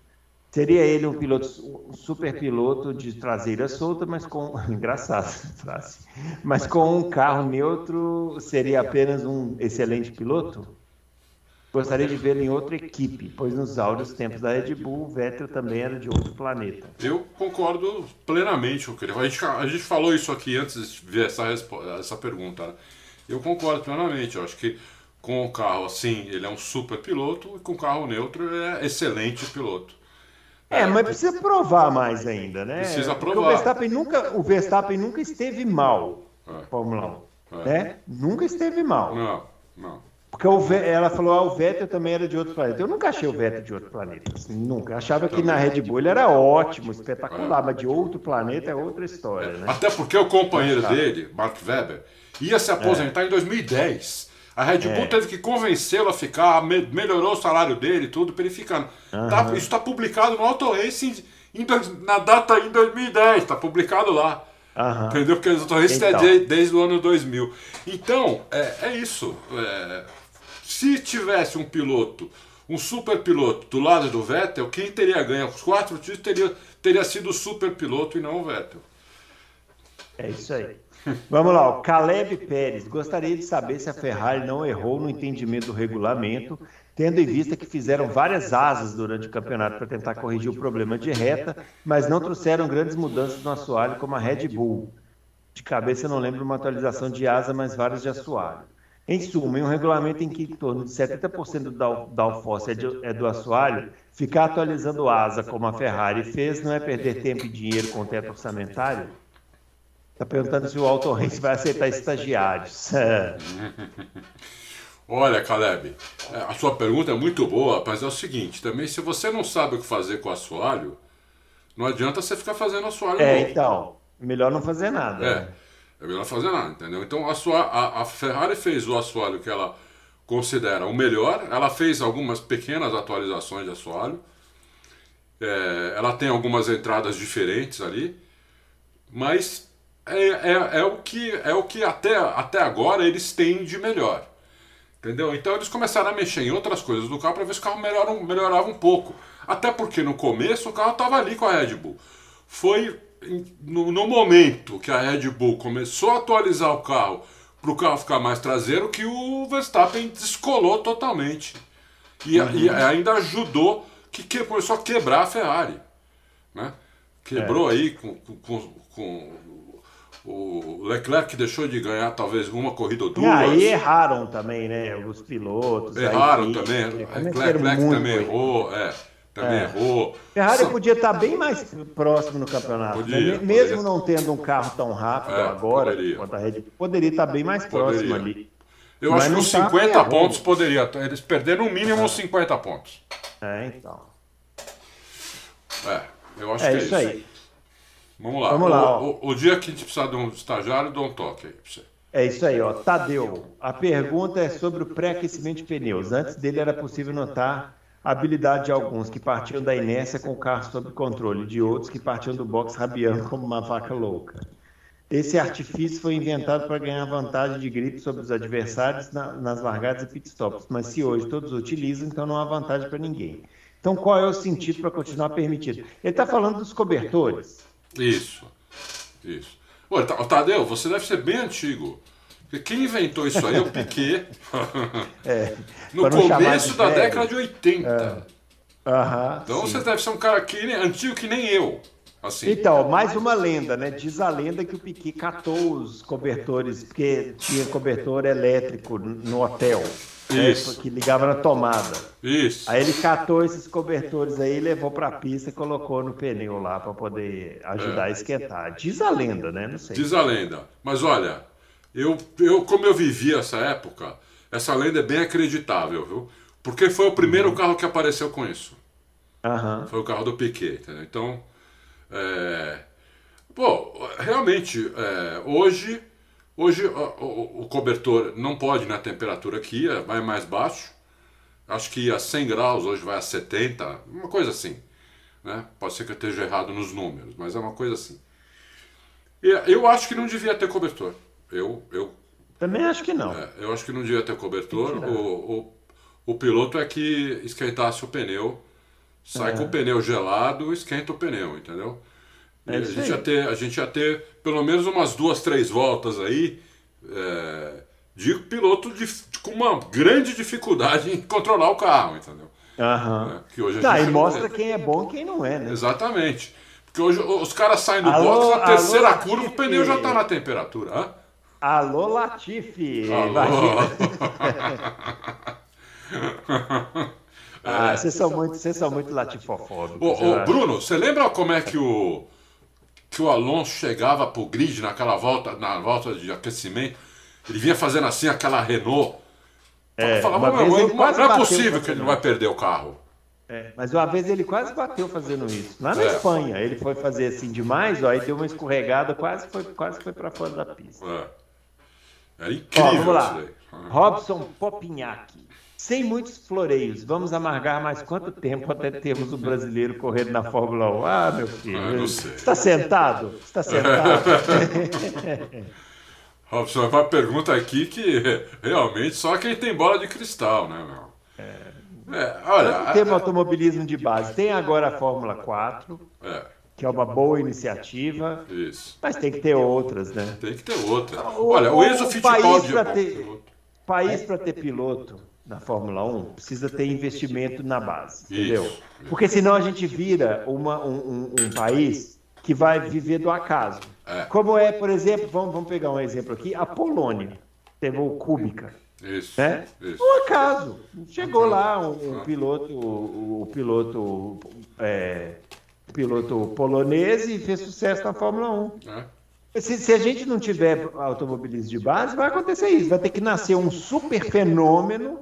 Seria ele um piloto, um super piloto de traseira solta, mas com. Engraçado frase. Mas com um carro neutro, seria apenas um excelente piloto? Gostaria de vê-lo em outra equipe, pois nos áureos tempos da Red Bull, Vettel também era de outro planeta. Eu concordo plenamente com ele. A gente, a gente falou isso aqui antes de ver essa, essa pergunta. Né? Eu concordo plenamente. Eu acho que com o carro assim, ele é um super piloto, e com o carro neutro, ele é excelente piloto. É, mas precisa provar mais ainda, né? Precisa provar. Porque o Verstappen nunca, o Verstappen nunca esteve mal, é. Fórmula 1. É. Né? Nunca esteve mal. Não, não. Porque o, ela falou, ah, o Vettel também era de outro planeta. Eu nunca achei o Vettel de outro planeta, assim, nunca. Achava que na Red Bull ele era ótimo, espetacular, mas de outro planeta é outra história, né? Até porque o companheiro dele, Mark Webber, ia se aposentar é. em 2010. A Red Bull é. teve que convencê-lo a ficar, me, melhorou o salário dele tudo para ele ficar. Uhum. Tá, isso está publicado no Auto Racing em, na data em 2010, está publicado lá. Uhum. Entendeu? Porque o Auto Racing é então. é desde, desde o ano 2000. Então, é, é isso. É, se tivesse um piloto, um super piloto do lado do Vettel, quem teria ganho os quatro títulos teria, teria sido o super piloto e não o Vettel. É isso aí. Vamos lá, o Caleb Pérez. Gostaria de saber se a Ferrari não errou no entendimento do regulamento, tendo em vista que fizeram várias asas durante o campeonato para tentar corrigir o problema de reta, mas não trouxeram grandes mudanças no assoalho como a Red Bull. De cabeça não lembro uma atualização de asa, mas várias de assoalho. Em suma, em um regulamento em que em torno de 70% do downforce é, é do assoalho, ficar atualizando asa como a Ferrari fez não é perder tempo e dinheiro com o teto orçamentário? Está perguntando se o Auto Race vai aceitar estagiários. Olha, Caleb, é, a sua pergunta é muito boa, mas é o seguinte: também, se você não sabe o que fazer com o assoalho, não adianta você ficar fazendo assoalho. É, novo. então, melhor não fazer nada. É, é melhor fazer nada, entendeu? Então, a, sua, a, a Ferrari fez o assoalho que ela considera o melhor, ela fez algumas pequenas atualizações de assoalho, é, ela tem algumas entradas diferentes ali, mas é, é, é, o que, é o que até, até agora eles têm de melhor. Entendeu? Então eles começaram a mexer em outras coisas do carro para ver se o carro melhora, melhorava um pouco. Até porque no começo o carro estava ali com a Red Bull. Foi no, no, momento que a Red Bull começou a atualizar o carro para o carro ficar mais traseiro que o Verstappen descolou totalmente. E, uhum. e ainda ajudou que, que, começou a quebrar a Ferrari. Né? Quebrou é. aí com, com, com o Leclerc deixou de ganhar talvez uma corrida ou duas. E aí erraram também, né? Os pilotos. Erraram aí, também. Leclerc também errou, é. Também é. errou. Ferrari São... podia estar bem mais próximo no campeonato. Né? Podia, né? Mesmo poderia. não tendo um carro tão rápido é, agora, poderia. quanto a Red poderia estar bem mais poderia. próximo ali. Eu Mas acho que uns 50 tá pontos poderia. Eles perderam no mínimo uns 50 pontos. É, então. É, eu acho é que é isso. aí. Vamos lá. Vamos lá o, o, o, dia que a gente precisar de um estagiário, dá um toque aí pra você. É isso aí, ó. Tadeu. A pergunta é sobre o pré-aquecimento de pneus. Antes dele era possível notar a habilidade de alguns que partiam da inércia com o carro sob controle, de outros que partiam do box rabiando como uma vaca louca. Esse artifício foi inventado para ganhar vantagem de gripe sobre os adversários na, nas largadas e pitstops, mas se hoje todos utilizam, então não há vantagem para ninguém. Então qual é o sentido para continuar permitido? Ele está falando dos cobertores. Isso, isso. Olha, Tadeu, você deve ser bem antigo. Quem inventou isso aí é o Piquet. É, no começo da velho. década de 80. É. Aham, então sim. você deve ser um cara que, antigo que nem eu. Assim. Então, mais uma lenda, né? Diz a lenda que o Piquet catou os cobertores, porque tinha cobertor elétrico no hotel. Né? Isso. Né, que ligava na tomada. Isso. Aí ele catou esses cobertores aí, levou para a pista e colocou no pneu lá para poder ajudar é. a esquentar. Diz a lenda, né? Não sei. Diz a lenda. Mas olha, Eu, eu, como eu vivi essa época, essa lenda é bem acreditável, viu? Porque foi o primeiro uhum. carro que apareceu com isso. Uhum. Foi o carro do Piquet, entendeu? Então, é... Pô, realmente, é, hoje, hoje o, o, o, cobertor não pode na temperatura aqui, é, vai mais baixo. Acho que a 100 graus, hoje vai a 70, uma coisa assim. Né? Pode ser que eu esteja errado nos números, mas é uma coisa assim. E eu acho que não devia ter cobertor. Eu, eu também acho que não. É, eu acho que não devia ter cobertor. O, o, o, piloto é que esquentasse o pneu, sai é. com o pneu gelado, esquenta o pneu, entendeu? É a, gente ia ter, a gente ia ter pelo menos umas duas, três voltas aí é, de piloto de, com uma grande dificuldade em controlar o carro, entendeu? Uhum. É, que hoje a tá, gente e mostra quem é bom e quem não é, né? Exatamente. Porque hoje os caras saem do alô, box na terceira alô, curva, o pneu já está na temperatura. Hã? Alô, Latifi! Alô. ah, vocês são muito, vocês são muito latifofóbicos. Ô, ô Bruno, você lembra como é que o que o Alonso chegava pro grid naquela volta, na volta de aquecimento? Ele vinha fazendo assim aquela Renault. É, falava, uma vez ele não, não é possível que ele não vai perder o carro. É, mas uma vez ele quase bateu fazendo isso. Lá na é. Espanha, ele foi fazer assim demais, ó, aí deu uma escorregada, quase foi, quase foi para fora da pista. É. Era incrível Ó, vamos lá. Robson Popinhac. Sem muitos floreios, vamos amargar mais quanto tempo até termos o brasileiro correndo na Fórmula 1? Ah, meu filho. Ah, Está sentado? Está sentado? Robson, é uma pergunta aqui que realmente só quem tem bola de cristal, né, meu? É, é olha. Tem automobilismo de base. Tem agora a Fórmula 4. É que é uma boa iniciativa. Isso. Mas tem que ter outras, né? Tem que ter outras. Olha, o Enzo Fittipaldi... País para ter, país para ter piloto na Fórmula 1 precisa ter investimento na base, Isso. entendeu? Porque senão a gente vira uma, um, um, um país que vai viver do acaso. É. Como é, por exemplo, vamos, vamos pegar um exemplo aqui, a Polônia teve o Kubica. Isso, né? isso. Um acaso. Chegou lá um, um piloto, o, o piloto é, piloto polonês e fez sucesso na Fórmula 1. É. Se, se, a gente não tiver automobilismo de base, vai acontecer isso. Vai ter que nascer um super fenômeno,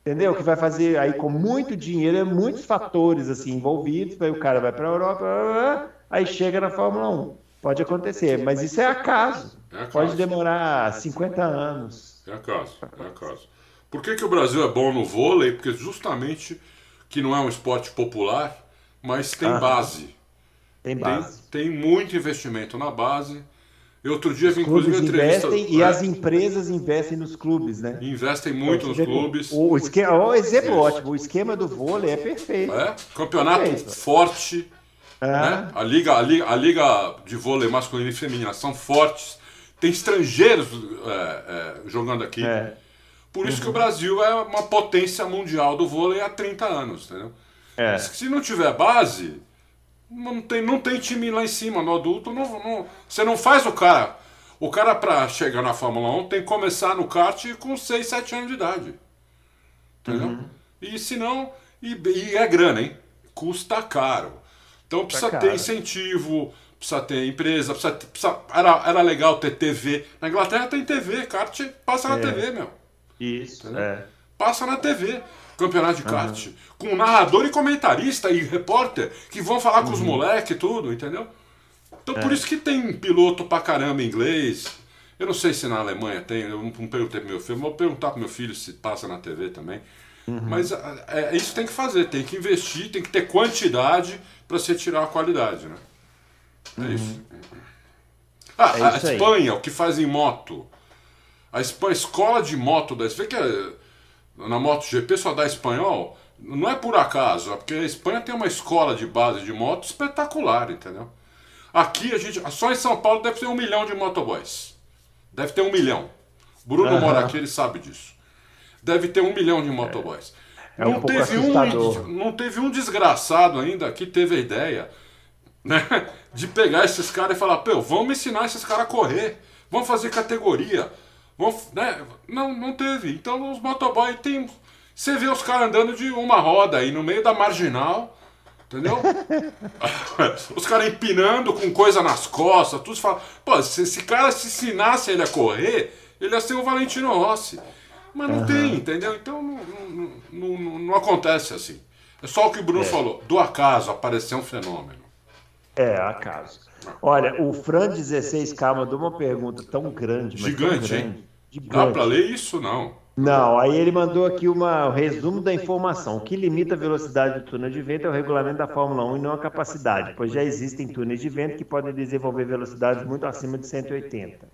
entendeu? Que vai fazer aí com muito dinheiro, é muitos fatores assim envolvidos. Aí o cara vai para a Europa, aí chega na Fórmula 1. Pode acontecer, mas isso é acaso. É acaso. Pode demorar 50 anos. É acaso, é acaso. Por que, que o Brasil é bom no vôlei? Porque justamente que não é um esporte popular, mas tem base. Tem base. Tem, tem, muito investimento na base. Eu outro dia vi inclusive entrevista. Investem, e as empresas investem nos clubes, né? Investem muito nos clubes. O, esquema, o exemplo ótimo, o esquema do vôlei é perfeito. É? Campeonato perfeito. forte. É. Né? A, liga, a, liga, a liga de vôlei masculino e feminina são fortes. Tem estrangeiros é, é, jogando aqui. É. Por isso uhum. que o Brasil é uma potência mundial do vôlei há 30 anos, entendeu? É. Se não tiver base, não tem, não tem time lá em cima. No adulto, não, não, você não faz o cara. O cara, para chegar na Fórmula 1, tem que começar no kart com 6, 7 anos de idade. Entendeu? Uhum. E senão. E, e é grana, hein? Custa caro. Então precisa tá ter incentivo, precisa ter empresa, precisa, precisa era, era legal ter TV. Na Inglaterra tem TV, kart passa na é. TV, meu. Isso, é. Passa na TV campeonato de kart, uhum. com narrador e comentarista e repórter que vão falar com uhum. os moleques e tudo, entendeu? Então é. por isso que tem piloto pra caramba em inglês. Eu não sei se na Alemanha tem, eu não perguntei pro meu filho, vou perguntar pro meu filho se passa na TV também. Uhum. Mas é, é, isso tem que fazer, tem que investir, tem que ter quantidade para você tirar a qualidade, né? É uhum. isso. Ah, é isso a Espanha, aí. o que faz em moto. A Espanha, a escola de moto da Espanha, que é na MotoGP só dá espanhol, não é por acaso, é porque a Espanha tem uma escola de base de moto espetacular, entendeu? Aqui a gente, só em São Paulo deve ter um milhão de motoboys. Deve ter um milhão. Bruno uhum. mora aqui, ele sabe disso. Deve ter um milhão de motoboys. É, é um não, teve um, não teve um desgraçado ainda que teve a ideia né, de pegar esses caras e falar: Pô, vamos ensinar esses caras a correr, vamos fazer categoria, né? Não, não teve. Então os motoboy tem. Você vê os caras andando de uma roda aí no meio da marginal, Entendeu? Os caras empinando com coisa nas costas, tudo fala. Pô, se esse cara se ensinasse ele a correr, ele ia ser o Valentino Rossi. Mas não uhum. tem, entendeu? Então não, não, não, não, acontece assim. É só o que o Bruno é. falou. Do acaso apareceu um fenômeno. É, acaso. Olha, o Fran 16K mandou uma pergunta tão grande, mas Gigante, tão grande. Hein? Gigante. Dá pra ler isso? Não. Não, aí ele mandou aqui uma, um resumo da informação. O que limita a velocidade do túnel de vento é o regulamento da Fórmula 1 e não a capacidade, pois já existem túneis de vento que podem desenvolver velocidades muito acima de 180.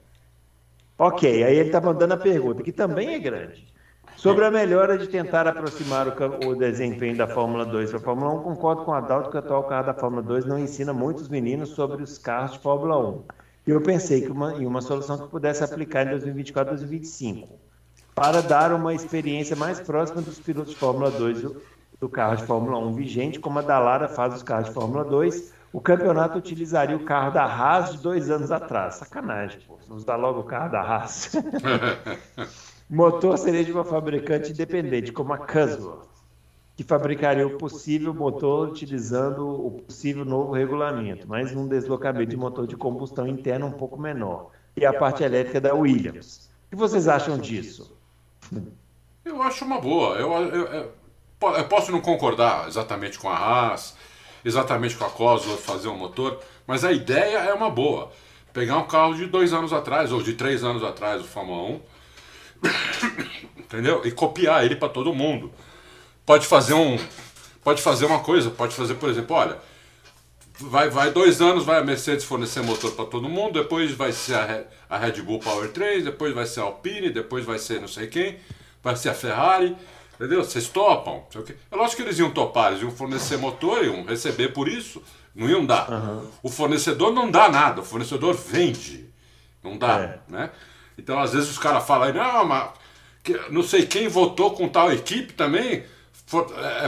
Ok, aí ele está mandando a pergunta, que também é grande. Sobre a melhora de tentar aproximar o, o desempenho da Fórmula 2 para a Fórmula 1, concordo com a Adalto que o atual carro da Fórmula 2 não ensina muitos meninos sobre os carros de Fórmula 1. E eu pensei que uma, em uma solução que pudesse aplicar em 2024 e 2025 para dar uma experiência mais próxima dos pilotos de Fórmula 2 do, do carro de Fórmula 1 vigente, como a da Lara faz os carros de Fórmula 2. O campeonato utilizaria o carro da Haas de dois anos atrás. Sacanagem, pô. Usar logo o carro da Haas. motor seria de uma fabricante independente, como a Cosworth, que fabricaria o possível motor utilizando o possível novo regulamento, mas um deslocamento de motor de combustão interna um pouco menor. E a parte elétrica da Williams. O que vocês acham disso? Eu acho uma boa. Eu, eu, eu, eu, posso não concordar exatamente com a Haas, exatamente com a Cosworth fazer um motor, mas a ideia é uma boa. Pegar um carro de dois anos atrás, ou de três anos atrás, do Fórmula 1, entendeu? E copiar ele para todo mundo. Pode fazer um. Pode fazer uma coisa, pode fazer, por exemplo, olha, vai, vai dois anos, vai a Mercedes fornecer motor para todo mundo, depois vai ser a, a Red Bull Power 3, depois vai ser a Alpine, depois vai ser não sei quem, vai ser a Ferrari, entendeu? Vocês topam? É lógico que eles iam topar, eles iam fornecer motor, iam receber por isso, não iam dar. Uhum. O fornecedor não dá nada, o fornecedor vende, não dá, é. né? Então às vezes os caras falam, não, mas não sei quem votou com tal equipe também,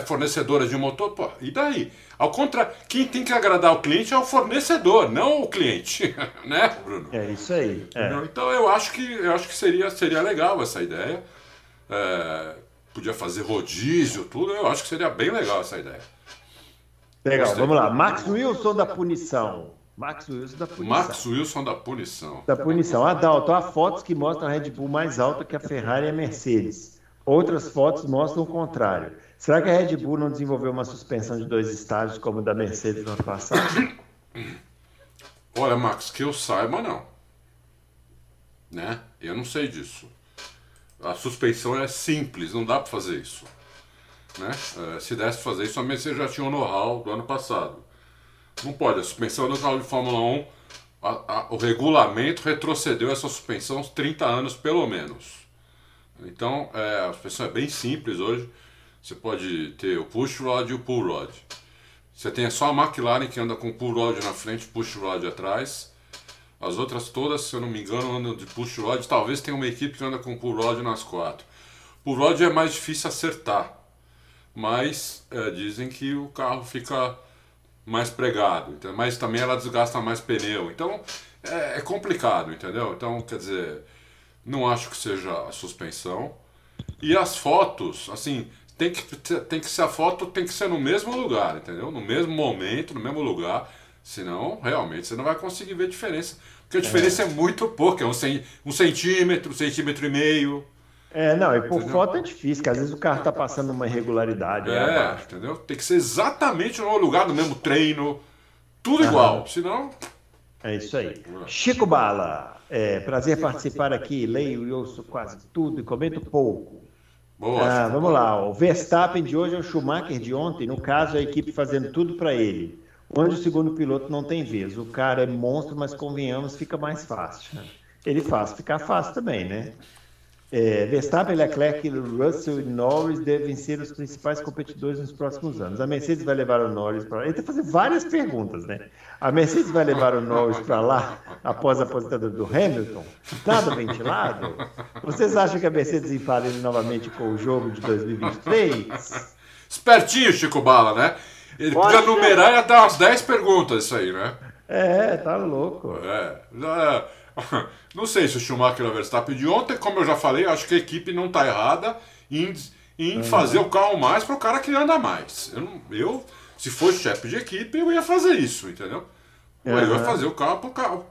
fornecedora de motor, pô, e daí? Ao contrário, quem tem que agradar o cliente é o fornecedor, não o cliente, né, Bruno? É isso aí. É. Então eu acho que eu acho que seria, seria legal essa ideia. É, podia fazer rodízio, tudo. Eu acho que seria bem legal essa ideia. Legal, Gostei. vamos lá. Max Wilson da punição. Max Wilson da punição. Max Wilson da punição. Da punição. Adalto, há fotos que mostram a Red Bull mais alta que a Ferrari e a Mercedes. Outras fotos mostram o contrário. Será que a Red Bull não desenvolveu uma suspensão de dois estágios como a da Mercedes no ano passado? Olha, Max, que eu saiba, não. Né? Eu não sei disso. A suspensão é simples, não dá para fazer isso. Né? É, se desse para fazer isso, a Mercedes já tinha o know-how do ano passado. Não pode. A suspensão do carro de Fórmula 1, a, a, o regulamento retrocedeu essa suspensão uns 30 anos pelo menos. Então, é, a suspensão é bem simples hoje. Você pode ter o push rod e o pull rod. Você tem só a McLaren que anda com pull rod na frente, push rod atrás. As outras todas, se eu não me engano, andam de push rod. Talvez tenha uma equipe que anda com pull rod nas quatro. Pull rod é mais difícil acertar, mas é, dizem que o carro fica mais pregado, então, mas também ela desgasta mais pneu. Então é, é complicado, entendeu? Então, quer dizer, não acho que seja a suspensão. E as fotos, assim, tem que, tem que ser a foto tem que ser no mesmo lugar, entendeu? No mesmo momento, no mesmo lugar. Senão, realmente, você não vai conseguir ver diferença. Porque a diferença é, é muito pouca, é um, um centímetro, um centímetro e meio. É, não, e por entendeu? foto é difícil, que às vezes o carro está passando uma irregularidade. É, entendeu? Tem que ser exatamente no mesmo lugar, no mesmo treino, tudo Aham. igual, senão. É isso aí. Chico Bala, é, prazer participar aqui, leio e ouço quase tudo e comento pouco. Boa, ah, vamos lá. O Verstappen de hoje é o Schumacher de ontem. No caso, a equipe fazendo tudo para ele. Onde o segundo piloto não tem vez. O cara é monstro, mas convenhamos, fica mais fácil. Ele faz ficar fácil também, né? É, Verstappen, Leclerc, Russell e Norris devem ser os principais competidores nos próximos anos. A Mercedes vai levar o Norris para lá. Ele tem que fazer várias perguntas, né? A Mercedes vai levar o Norris para lá após a aposentadoria do Hamilton? Nada ventilado? Vocês acham que a Mercedes ele novamente com o jogo de 2023? Espertinho, Chico Bala, né? Ele Pode podia numerar e dar umas 10 perguntas isso aí, né? É, tá louco. É. é. Não sei se o Schumacher é o Verstappen de ontem, como eu já falei, acho que a equipe não está errada em, em uhum. fazer o carro mais para o cara que anda mais. Eu, eu, Se fosse chefe de equipe, eu ia fazer isso, entendeu? Uhum. Eu ia fazer o carro pro carro.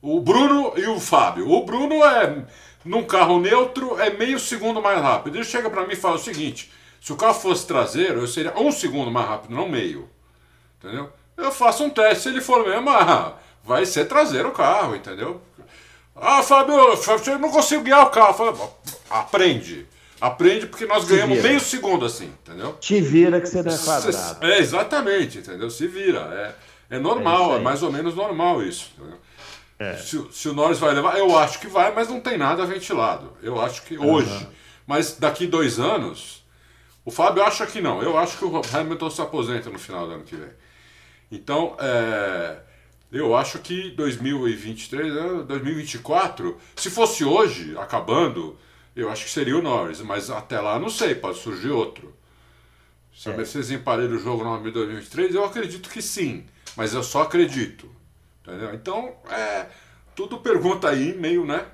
O Bruno e o Fábio. O Bruno é, num carro neutro, é meio segundo mais rápido. Ele chega para mim e fala o seguinte: se o carro fosse traseiro, eu seria um segundo mais rápido, não meio. Entendeu? Eu faço um teste, se ele for mesmo, ah, vai ser traseiro o carro, entendeu? Ah, Fábio, eu não consigo guiar o carro. Falo, aprende. Aprende porque nós Se ganhamos vira. meio segundo assim, entendeu? Te vira que você não é quadrado. É, exatamente, entendeu? Se vira. É, é normal, é, é mais ou menos normal isso. É. Se, se, o Norris vai levar, eu acho que vai, mas não tem nada ventilado. Eu acho que uhum. hoje. Mas daqui dois anos, o Fábio acha que não. Eu acho que o Hamilton se aposenta no final do ano que vem. Então, é, eu acho que 2023, 2024, se fosse hoje, acabando, eu acho que seria o Norris. Mas até lá, não sei, pode surgir outro. Se é. a Mercedes emparelha o jogo no 2023, eu acredito que sim. Mas eu só acredito. Entendeu? Então, é, tudo pergunta aí, meio, né?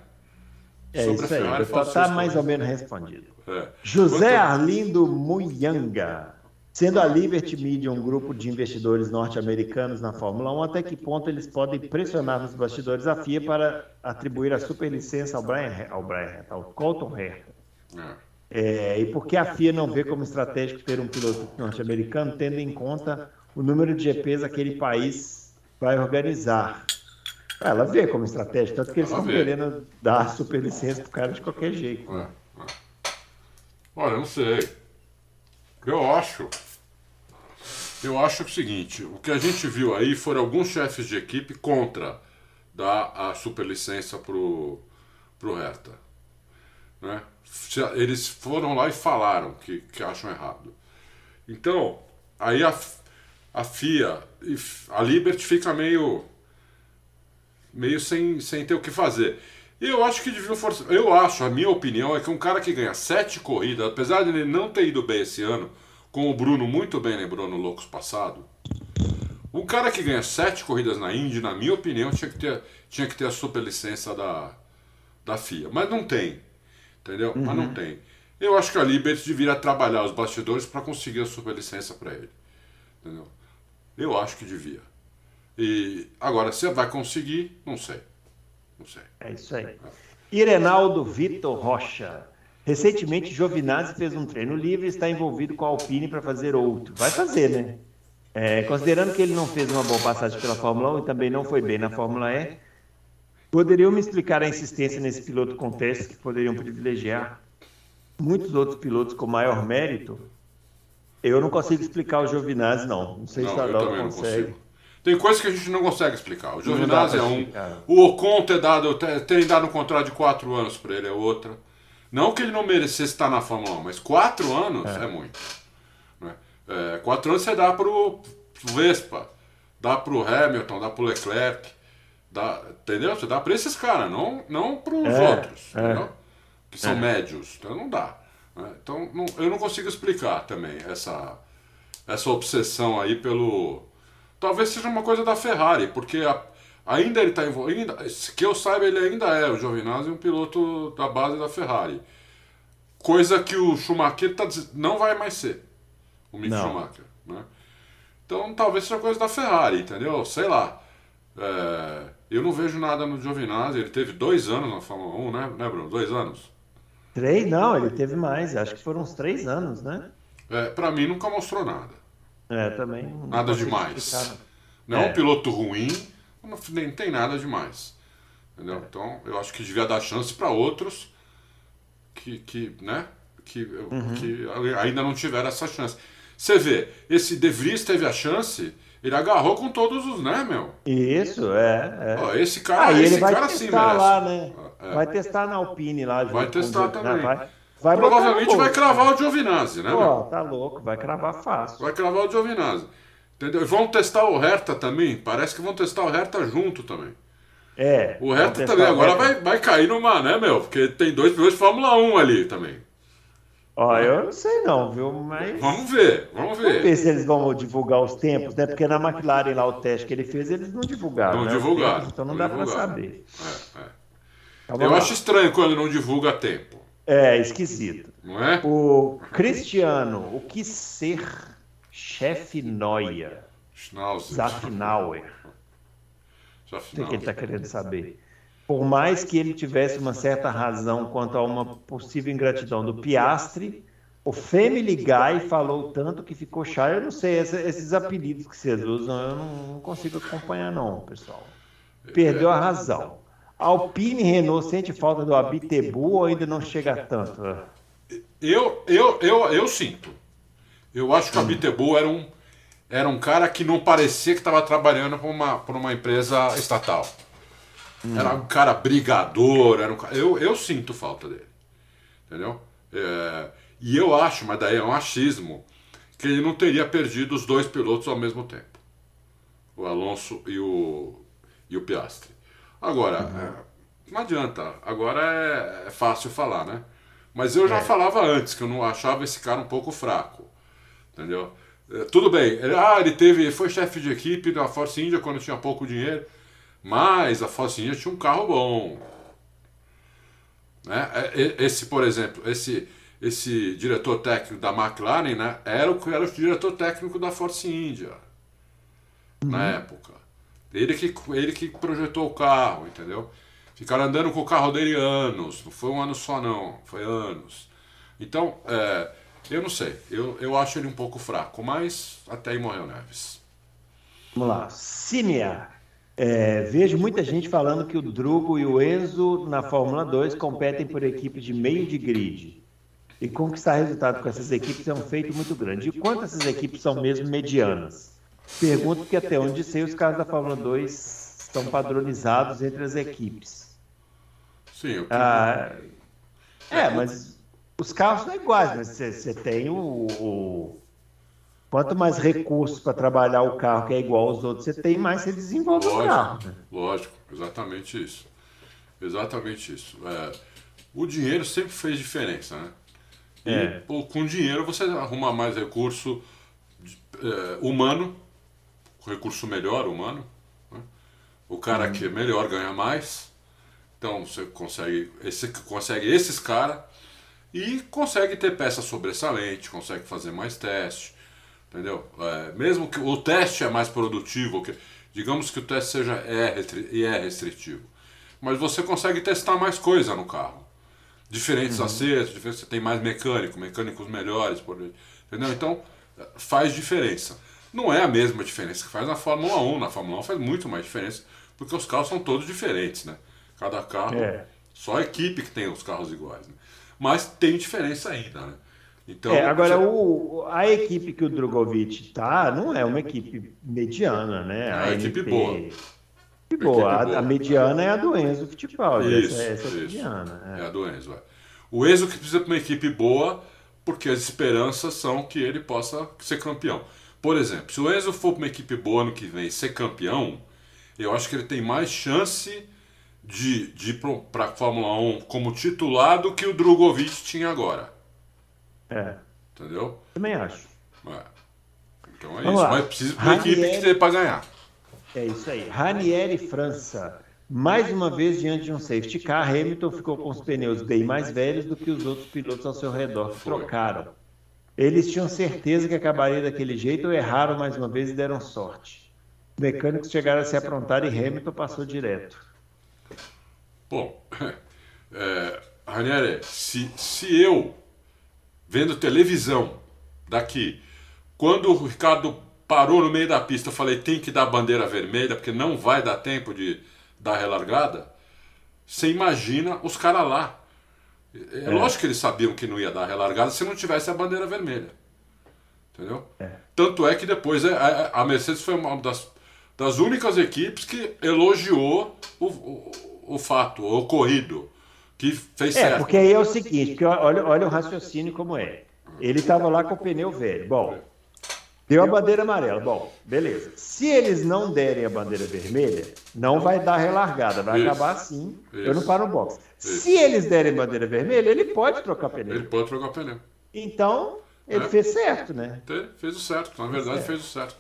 É sobre isso aí, está tá mais ou menos respondido. É. José Quanto... Arlindo Muyanga. Sendo a Liberty Media um grupo de investidores norte-americanos na Fórmula 1, até que ponto eles podem pressionar nos bastidores a FIA para atribuir a superlicença ao Brian, ao Brian ao Colton Herta? É, e por que a FIA não vê como estratégico ter um piloto norte-americano, tendo em conta o número de GPs aquele país vai organizar? Ela vê como estratégia, tanto que eles estão querendo dar superlicença para o cara de qualquer jeito. É, é. Olha, não sei. Eu acho. Eu acho o seguinte: o que a gente viu aí foram alguns chefes de equipe contra dar a superlicença pro, pro Hertha. Né? Eles foram lá e falaram que, que acham errado. Então, aí a, a FIA, a Liberty fica meio meio sem, sem ter o que fazer. Eu acho que deviam forçar. Eu acho, a minha opinião é que um cara que ganha sete corridas, apesar de ele não ter ido bem esse ano, como o Bruno muito bem lembrou no Loucos passado, um cara que ganha sete corridas na Indy, na minha opinião, tinha que ter, tinha que ter a superlicença da, da FIA. Mas não tem. Entendeu? Uhum. Mas não uhum. tem. Eu acho que a Liberty deveria trabalhar os bastidores para conseguir a superlicença para ele. Entendeu? Eu acho que devia. E agora, se vai conseguir, não sei. Não sei. É isso aí. Irenaldo Vitor Rocha. Recentemente, Giovinazzi fez um treino livre e está envolvido com a Alpine para fazer outro. Vai fazer, né? É, considerando que ele não fez uma boa passagem pela Fórmula 1 e também não foi bem na Fórmula E, poderiam me explicar a insistência nesse piloto com testes que poderiam privilegiar muitos outros pilotos com maior mérito? Eu não consigo explicar o Giovinazzi, não. Não sei não, se a Laura consegue. Tem coisas que a gente não consegue explicar. O Giovinazzi é um. O Ocon ter dado, terem dado um contrato de quatro anos para ele é outra. Não que ele não merecesse estar na Fórmula 1, mas quatro anos é, é muito. Né? É, quatro anos você dá pro, pro Vespa, dá pro Hamilton, dá pro Leclerc, dá, entendeu? Você dá para esses caras, não, não para os é, outros, é. que são é. médios. Então não dá. Né? Então não, eu não consigo explicar também essa, essa obsessão aí pelo Talvez seja uma coisa da Ferrari, porque a, ainda ele está envolvido. Que eu saiba, ele ainda é o Giovinazzi, um piloto da base da Ferrari. Coisa que o Schumacher tá, não vai mais ser. O Mick não. Schumacher. Né? Então talvez seja coisa da Ferrari, entendeu? Sei lá. É, eu não vejo nada no Giovinazzi. Ele teve dois anos na Fórmula 1, né, né Bruno? Dois anos. Três? Não, ele teve mais. Acho que foram uns três anos, né? É, pra mim nunca mostrou nada. É, também. Nada demais. Não é um piloto ruim, nem tem nada demais. Entendeu? Então, eu acho que devia dar chance para outros que, que, né, que, uhum. que ainda não tiveram essa chance. Você vê, esse De Vries teve a chance, ele agarrou com todos os, né, meu? Isso, é. é. Ó, esse cara, ah, esse cara sim merece. Lá, né? É. Vai testar na Alpine lá. Vai testar também. Né? Vai, Vai Provavelmente vai cravar o Giovinazzi, né? Pô, tá louco, vai cravar fácil. Vai cravar o Giovinazzi. Entendeu? E vão testar o Hertha também. Parece que vão testar o Hertha junto também. É. O Hertha também. Agora vai, vai cair numa, né, meu? Porque tem dois pilotos de Fórmula 1 ali também. Ó, eu não sei não, viu? Mas. Vamos ver, vamos ver. Vamos ver se eles vão divulgar os tempos, né? Porque na McLaren lá o teste que ele fez, eles não divulgaram. Não né? divulgaram. então não, não dá para saber. É, é. Então, eu lá. acho estranho quando não divulga tempo. É, esquisito. Não é? O Cristiano, o que ser Chefe Noia. Schnauzer. Zafnauer. O que ele está querendo saber? Por mais que ele tivesse uma certa razão quanto a uma possível ingratidão do Piastre, o Family Guy falou tanto que ficou chato. Eu não sei, esses apelidos que vocês usam, eu não, não consigo acompanhar, não, pessoal. Perdeu a razão. Alpine e Renault sente falta do Abitebu ou ainda não chega tanto? Eu, eu, eu, eu sinto. Eu acho que a Bitebu era um, era um cara que não parecia que estava trabalhando por uma, uma empresa estatal. Era um cara brigador, era um eu, eu sinto falta dele. Entendeu? É, e eu acho, mas daí é um achismo, que ele não teria perdido os dois pilotos ao mesmo tempo. O Alonso e o, e o Piastri. Agora, é, não adianta. Agora é, é fácil falar, né? Mas eu já falava antes que eu não achava esse cara um pouco fraco. Entendeu? É, Tudo bem, ele, ah, ele teve, foi chefe de equipe da Force India quando tinha pouco dinheiro, mas a Force India tinha um carro bom. Né? É, Esse, por exemplo, esse, esse diretor técnico da McLaren né, era, o, era o diretor técnico da Force India na época. Ele que, ele que projetou o carro, entendeu? Ficaram andando com o carro dele anos, não foi um ano só não, foi anos. Então, é, eu não sei, eu, eu acho ele um pouco fraco, mas até aí morreu Neves. Vamos lá. Cinear. É, vejo muita gente falando que o Drugo e o Enzo na Fórmula 2 competem por equipes de meio de grid. E conquistar resultado com essas equipes é um feito muito grande. E quanto essas equipes são mesmo medianas? Pergunto porque até onde sei, os carros da Fórmula 2 estão padronizados entre as equipes. Sim, eu, Ah, é, mas os carros são iguais, mas você tem o, o- Quanto mais recursos para trabalhar o carro que é igual aos outros, você tem mais você desenvolve o carro. lógico, né? lógico, exatamente isso. Exatamente isso. É, o dinheiro sempre fez diferença, né? E É. pô, com dinheiro você arruma mais recurso é, humano, recurso melhor humano. né? O cara que é melhor ganha mais. Então você consegue, esse, consegue esses caras e consegue ter peça sobressalente, consegue fazer mais teste. Entendeu? É, mesmo que o teste é mais produtivo, que, digamos que o teste seja é, e é restritivo, mas você consegue testar mais coisa no carro. Diferentes acertos, diferentes- você tem mais mecânico, mecânicos melhores, por, entendeu? Então faz diferença. Não é a mesma diferença que faz na Fórmula 1. Na Fórmula 1 faz muito mais diferença, porque os carros são todos diferentes, né? Cada carro, É. só a equipe que tem os carros iguais. Né? Mas tem diferença ainda, né? Então, É, agora, você- o, a equipe que o Drogovic tá não é uma equipe mediana, né? É uma equipe NP boa. Equipe boa. A, boa. a mediana é a do Enzo Fittipaldi. Isso, essa, essa é a isso. mediana. É a do Enzo. é. O Enzo que precisa de uma equipe boa, porque as esperanças são que ele possa ser campeão. Por exemplo, se o Enzo for para uma equipe boa ano que vem ser campeão, eu acho que ele tem mais chance de, de ir para a Fórmula 1 como titular do que o Drogovic tinha agora. É. Entendeu? Também acho. É. Então é Vamos isso. lá. Mas precisa de uma equipe Ranieri- que dê para ganhar. É isso aí. Ranieri França. Mais uma vez diante de um safety car, Hamilton ficou com os pneus bem mais velhos do que os outros pilotos ao seu redor que Foi. trocaram. Eles tinham certeza que acabaria daquele jeito erraram mais uma vez e deram sorte. Os mecânicos chegaram a se aprontar e Hamilton passou direto. Bom, é, Ranieri, se, se eu, vendo televisão daqui, quando o Ricardo parou no meio da pista, eu falei tem que dar bandeira vermelha, porque não vai dar tempo de dar relargada, você imagina os caras lá. É, lógico que eles sabiam que não ia dar relargada se não tivesse a bandeira vermelha. Entendeu? Tanto é que depois é, a, a Mercedes foi uma das, das únicas equipes que elogiou o, o, o fato, o ocorrido, que fez É, certo. porque aí é o seguinte, porque olha, olha o raciocínio como é. Ele estava lá com o pneu velho. Bom, deu a bandeira amarela. Bom, beleza. Se eles não derem a bandeira vermelha, não vai dar relargada, vai Isso. acabar assim. Eu não Isso. paro no box. Isso. Se eles derem bandeira vermelha, ele pode trocar pneu. Ele pode trocar pneu. Então, ele É. fez certo, né? Fez o certo, na verdade certo. fez o certo.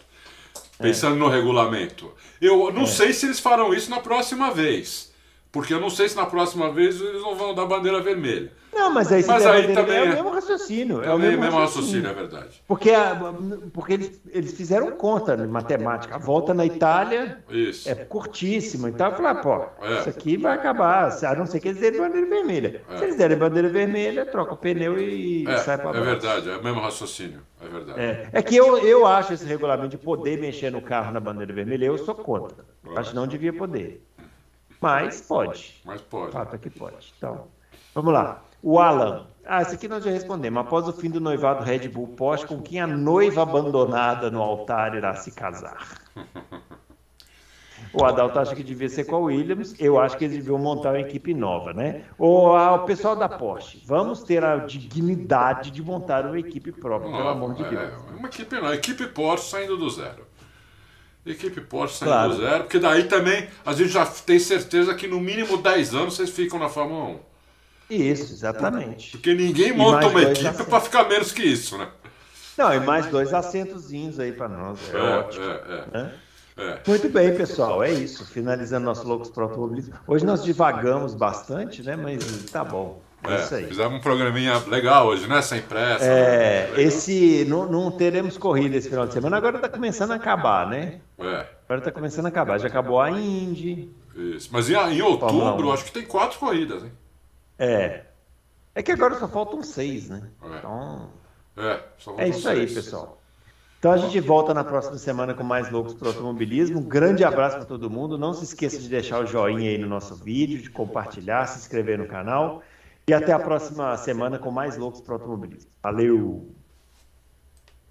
Pensando no regulamento. Eu É. não sei se eles farão isso na próxima vez. Porque eu não sei se na próxima vez eles não vão dar bandeira vermelha. Não, mas aí, mas aí também é o mesmo raciocínio. É o mesmo, mesmo raciocínio, raciocínio, é verdade. Porque, a, porque eles, eles fizeram conta de matemática. A volta na Itália isso. é curtíssima. Então eu falei, ah, pô, é. isso aqui vai acabar. A não ser que eles derem bandeira vermelha. É. Se eles derem bandeira vermelha, troca o pneu e é, sai para baixo. É verdade, é o mesmo raciocínio. É verdade. É, é que eu, eu acho esse regulamento de poder mexer no carro na bandeira vermelha, eu sou contra. Acho que não devia poder. Mas pode. Mas pode. Fato é que pode. Então, vamos lá. O Alan. Ah, esse aqui nós já respondemos. Após o fim do noivado Red Bull Porsche, com quem a noiva abandonada no altar irá se casar? O Adalto acha que devia ser com a Williams. Eu acho que eles deviam montar uma equipe nova, né? Ou o pessoal da Porsche, vamos ter a dignidade de montar uma equipe própria, pelo amor de Deus. É, uma equipe não, equipe Porsche saindo do zero. Equipe Porsche saindo claro. do zero, porque daí também a gente já tem certeza que no mínimo 10 anos vocês ficam na Fórmula 1. Isso, exatamente. Porque ninguém monta uma equipe para ficar menos que isso, né? Não, e mais dois assentozinhos aí para nós. É, é ótimo. É, é. É. Muito bem, pessoal. É isso. Finalizando nosso Loucos para Automobilismo. Hoje nós divagamos bastante, né? Mas tá bom. É, isso aí. Fizemos um programinha legal hoje, né? Sem pressa. É, né? esse. Não, não, teremos corrida esse final de semana. Agora está começando a acabar, né? É. Agora está começando a acabar. Já acabou a Indy. Isso. Mas em, em outubro, acho que tem quatro corridas, hein? É. É que agora só faltam seis, né? É. Então. É, é isso seis. aí, pessoal. Então a gente volta na próxima semana com mais loucos para o automobilismo. Um grande abraço para todo mundo. Não se esqueça de deixar o joinha aí no nosso vídeo, de compartilhar, se inscrever no canal. E até a próxima semana com mais loucos para o automobilismo. Valeu!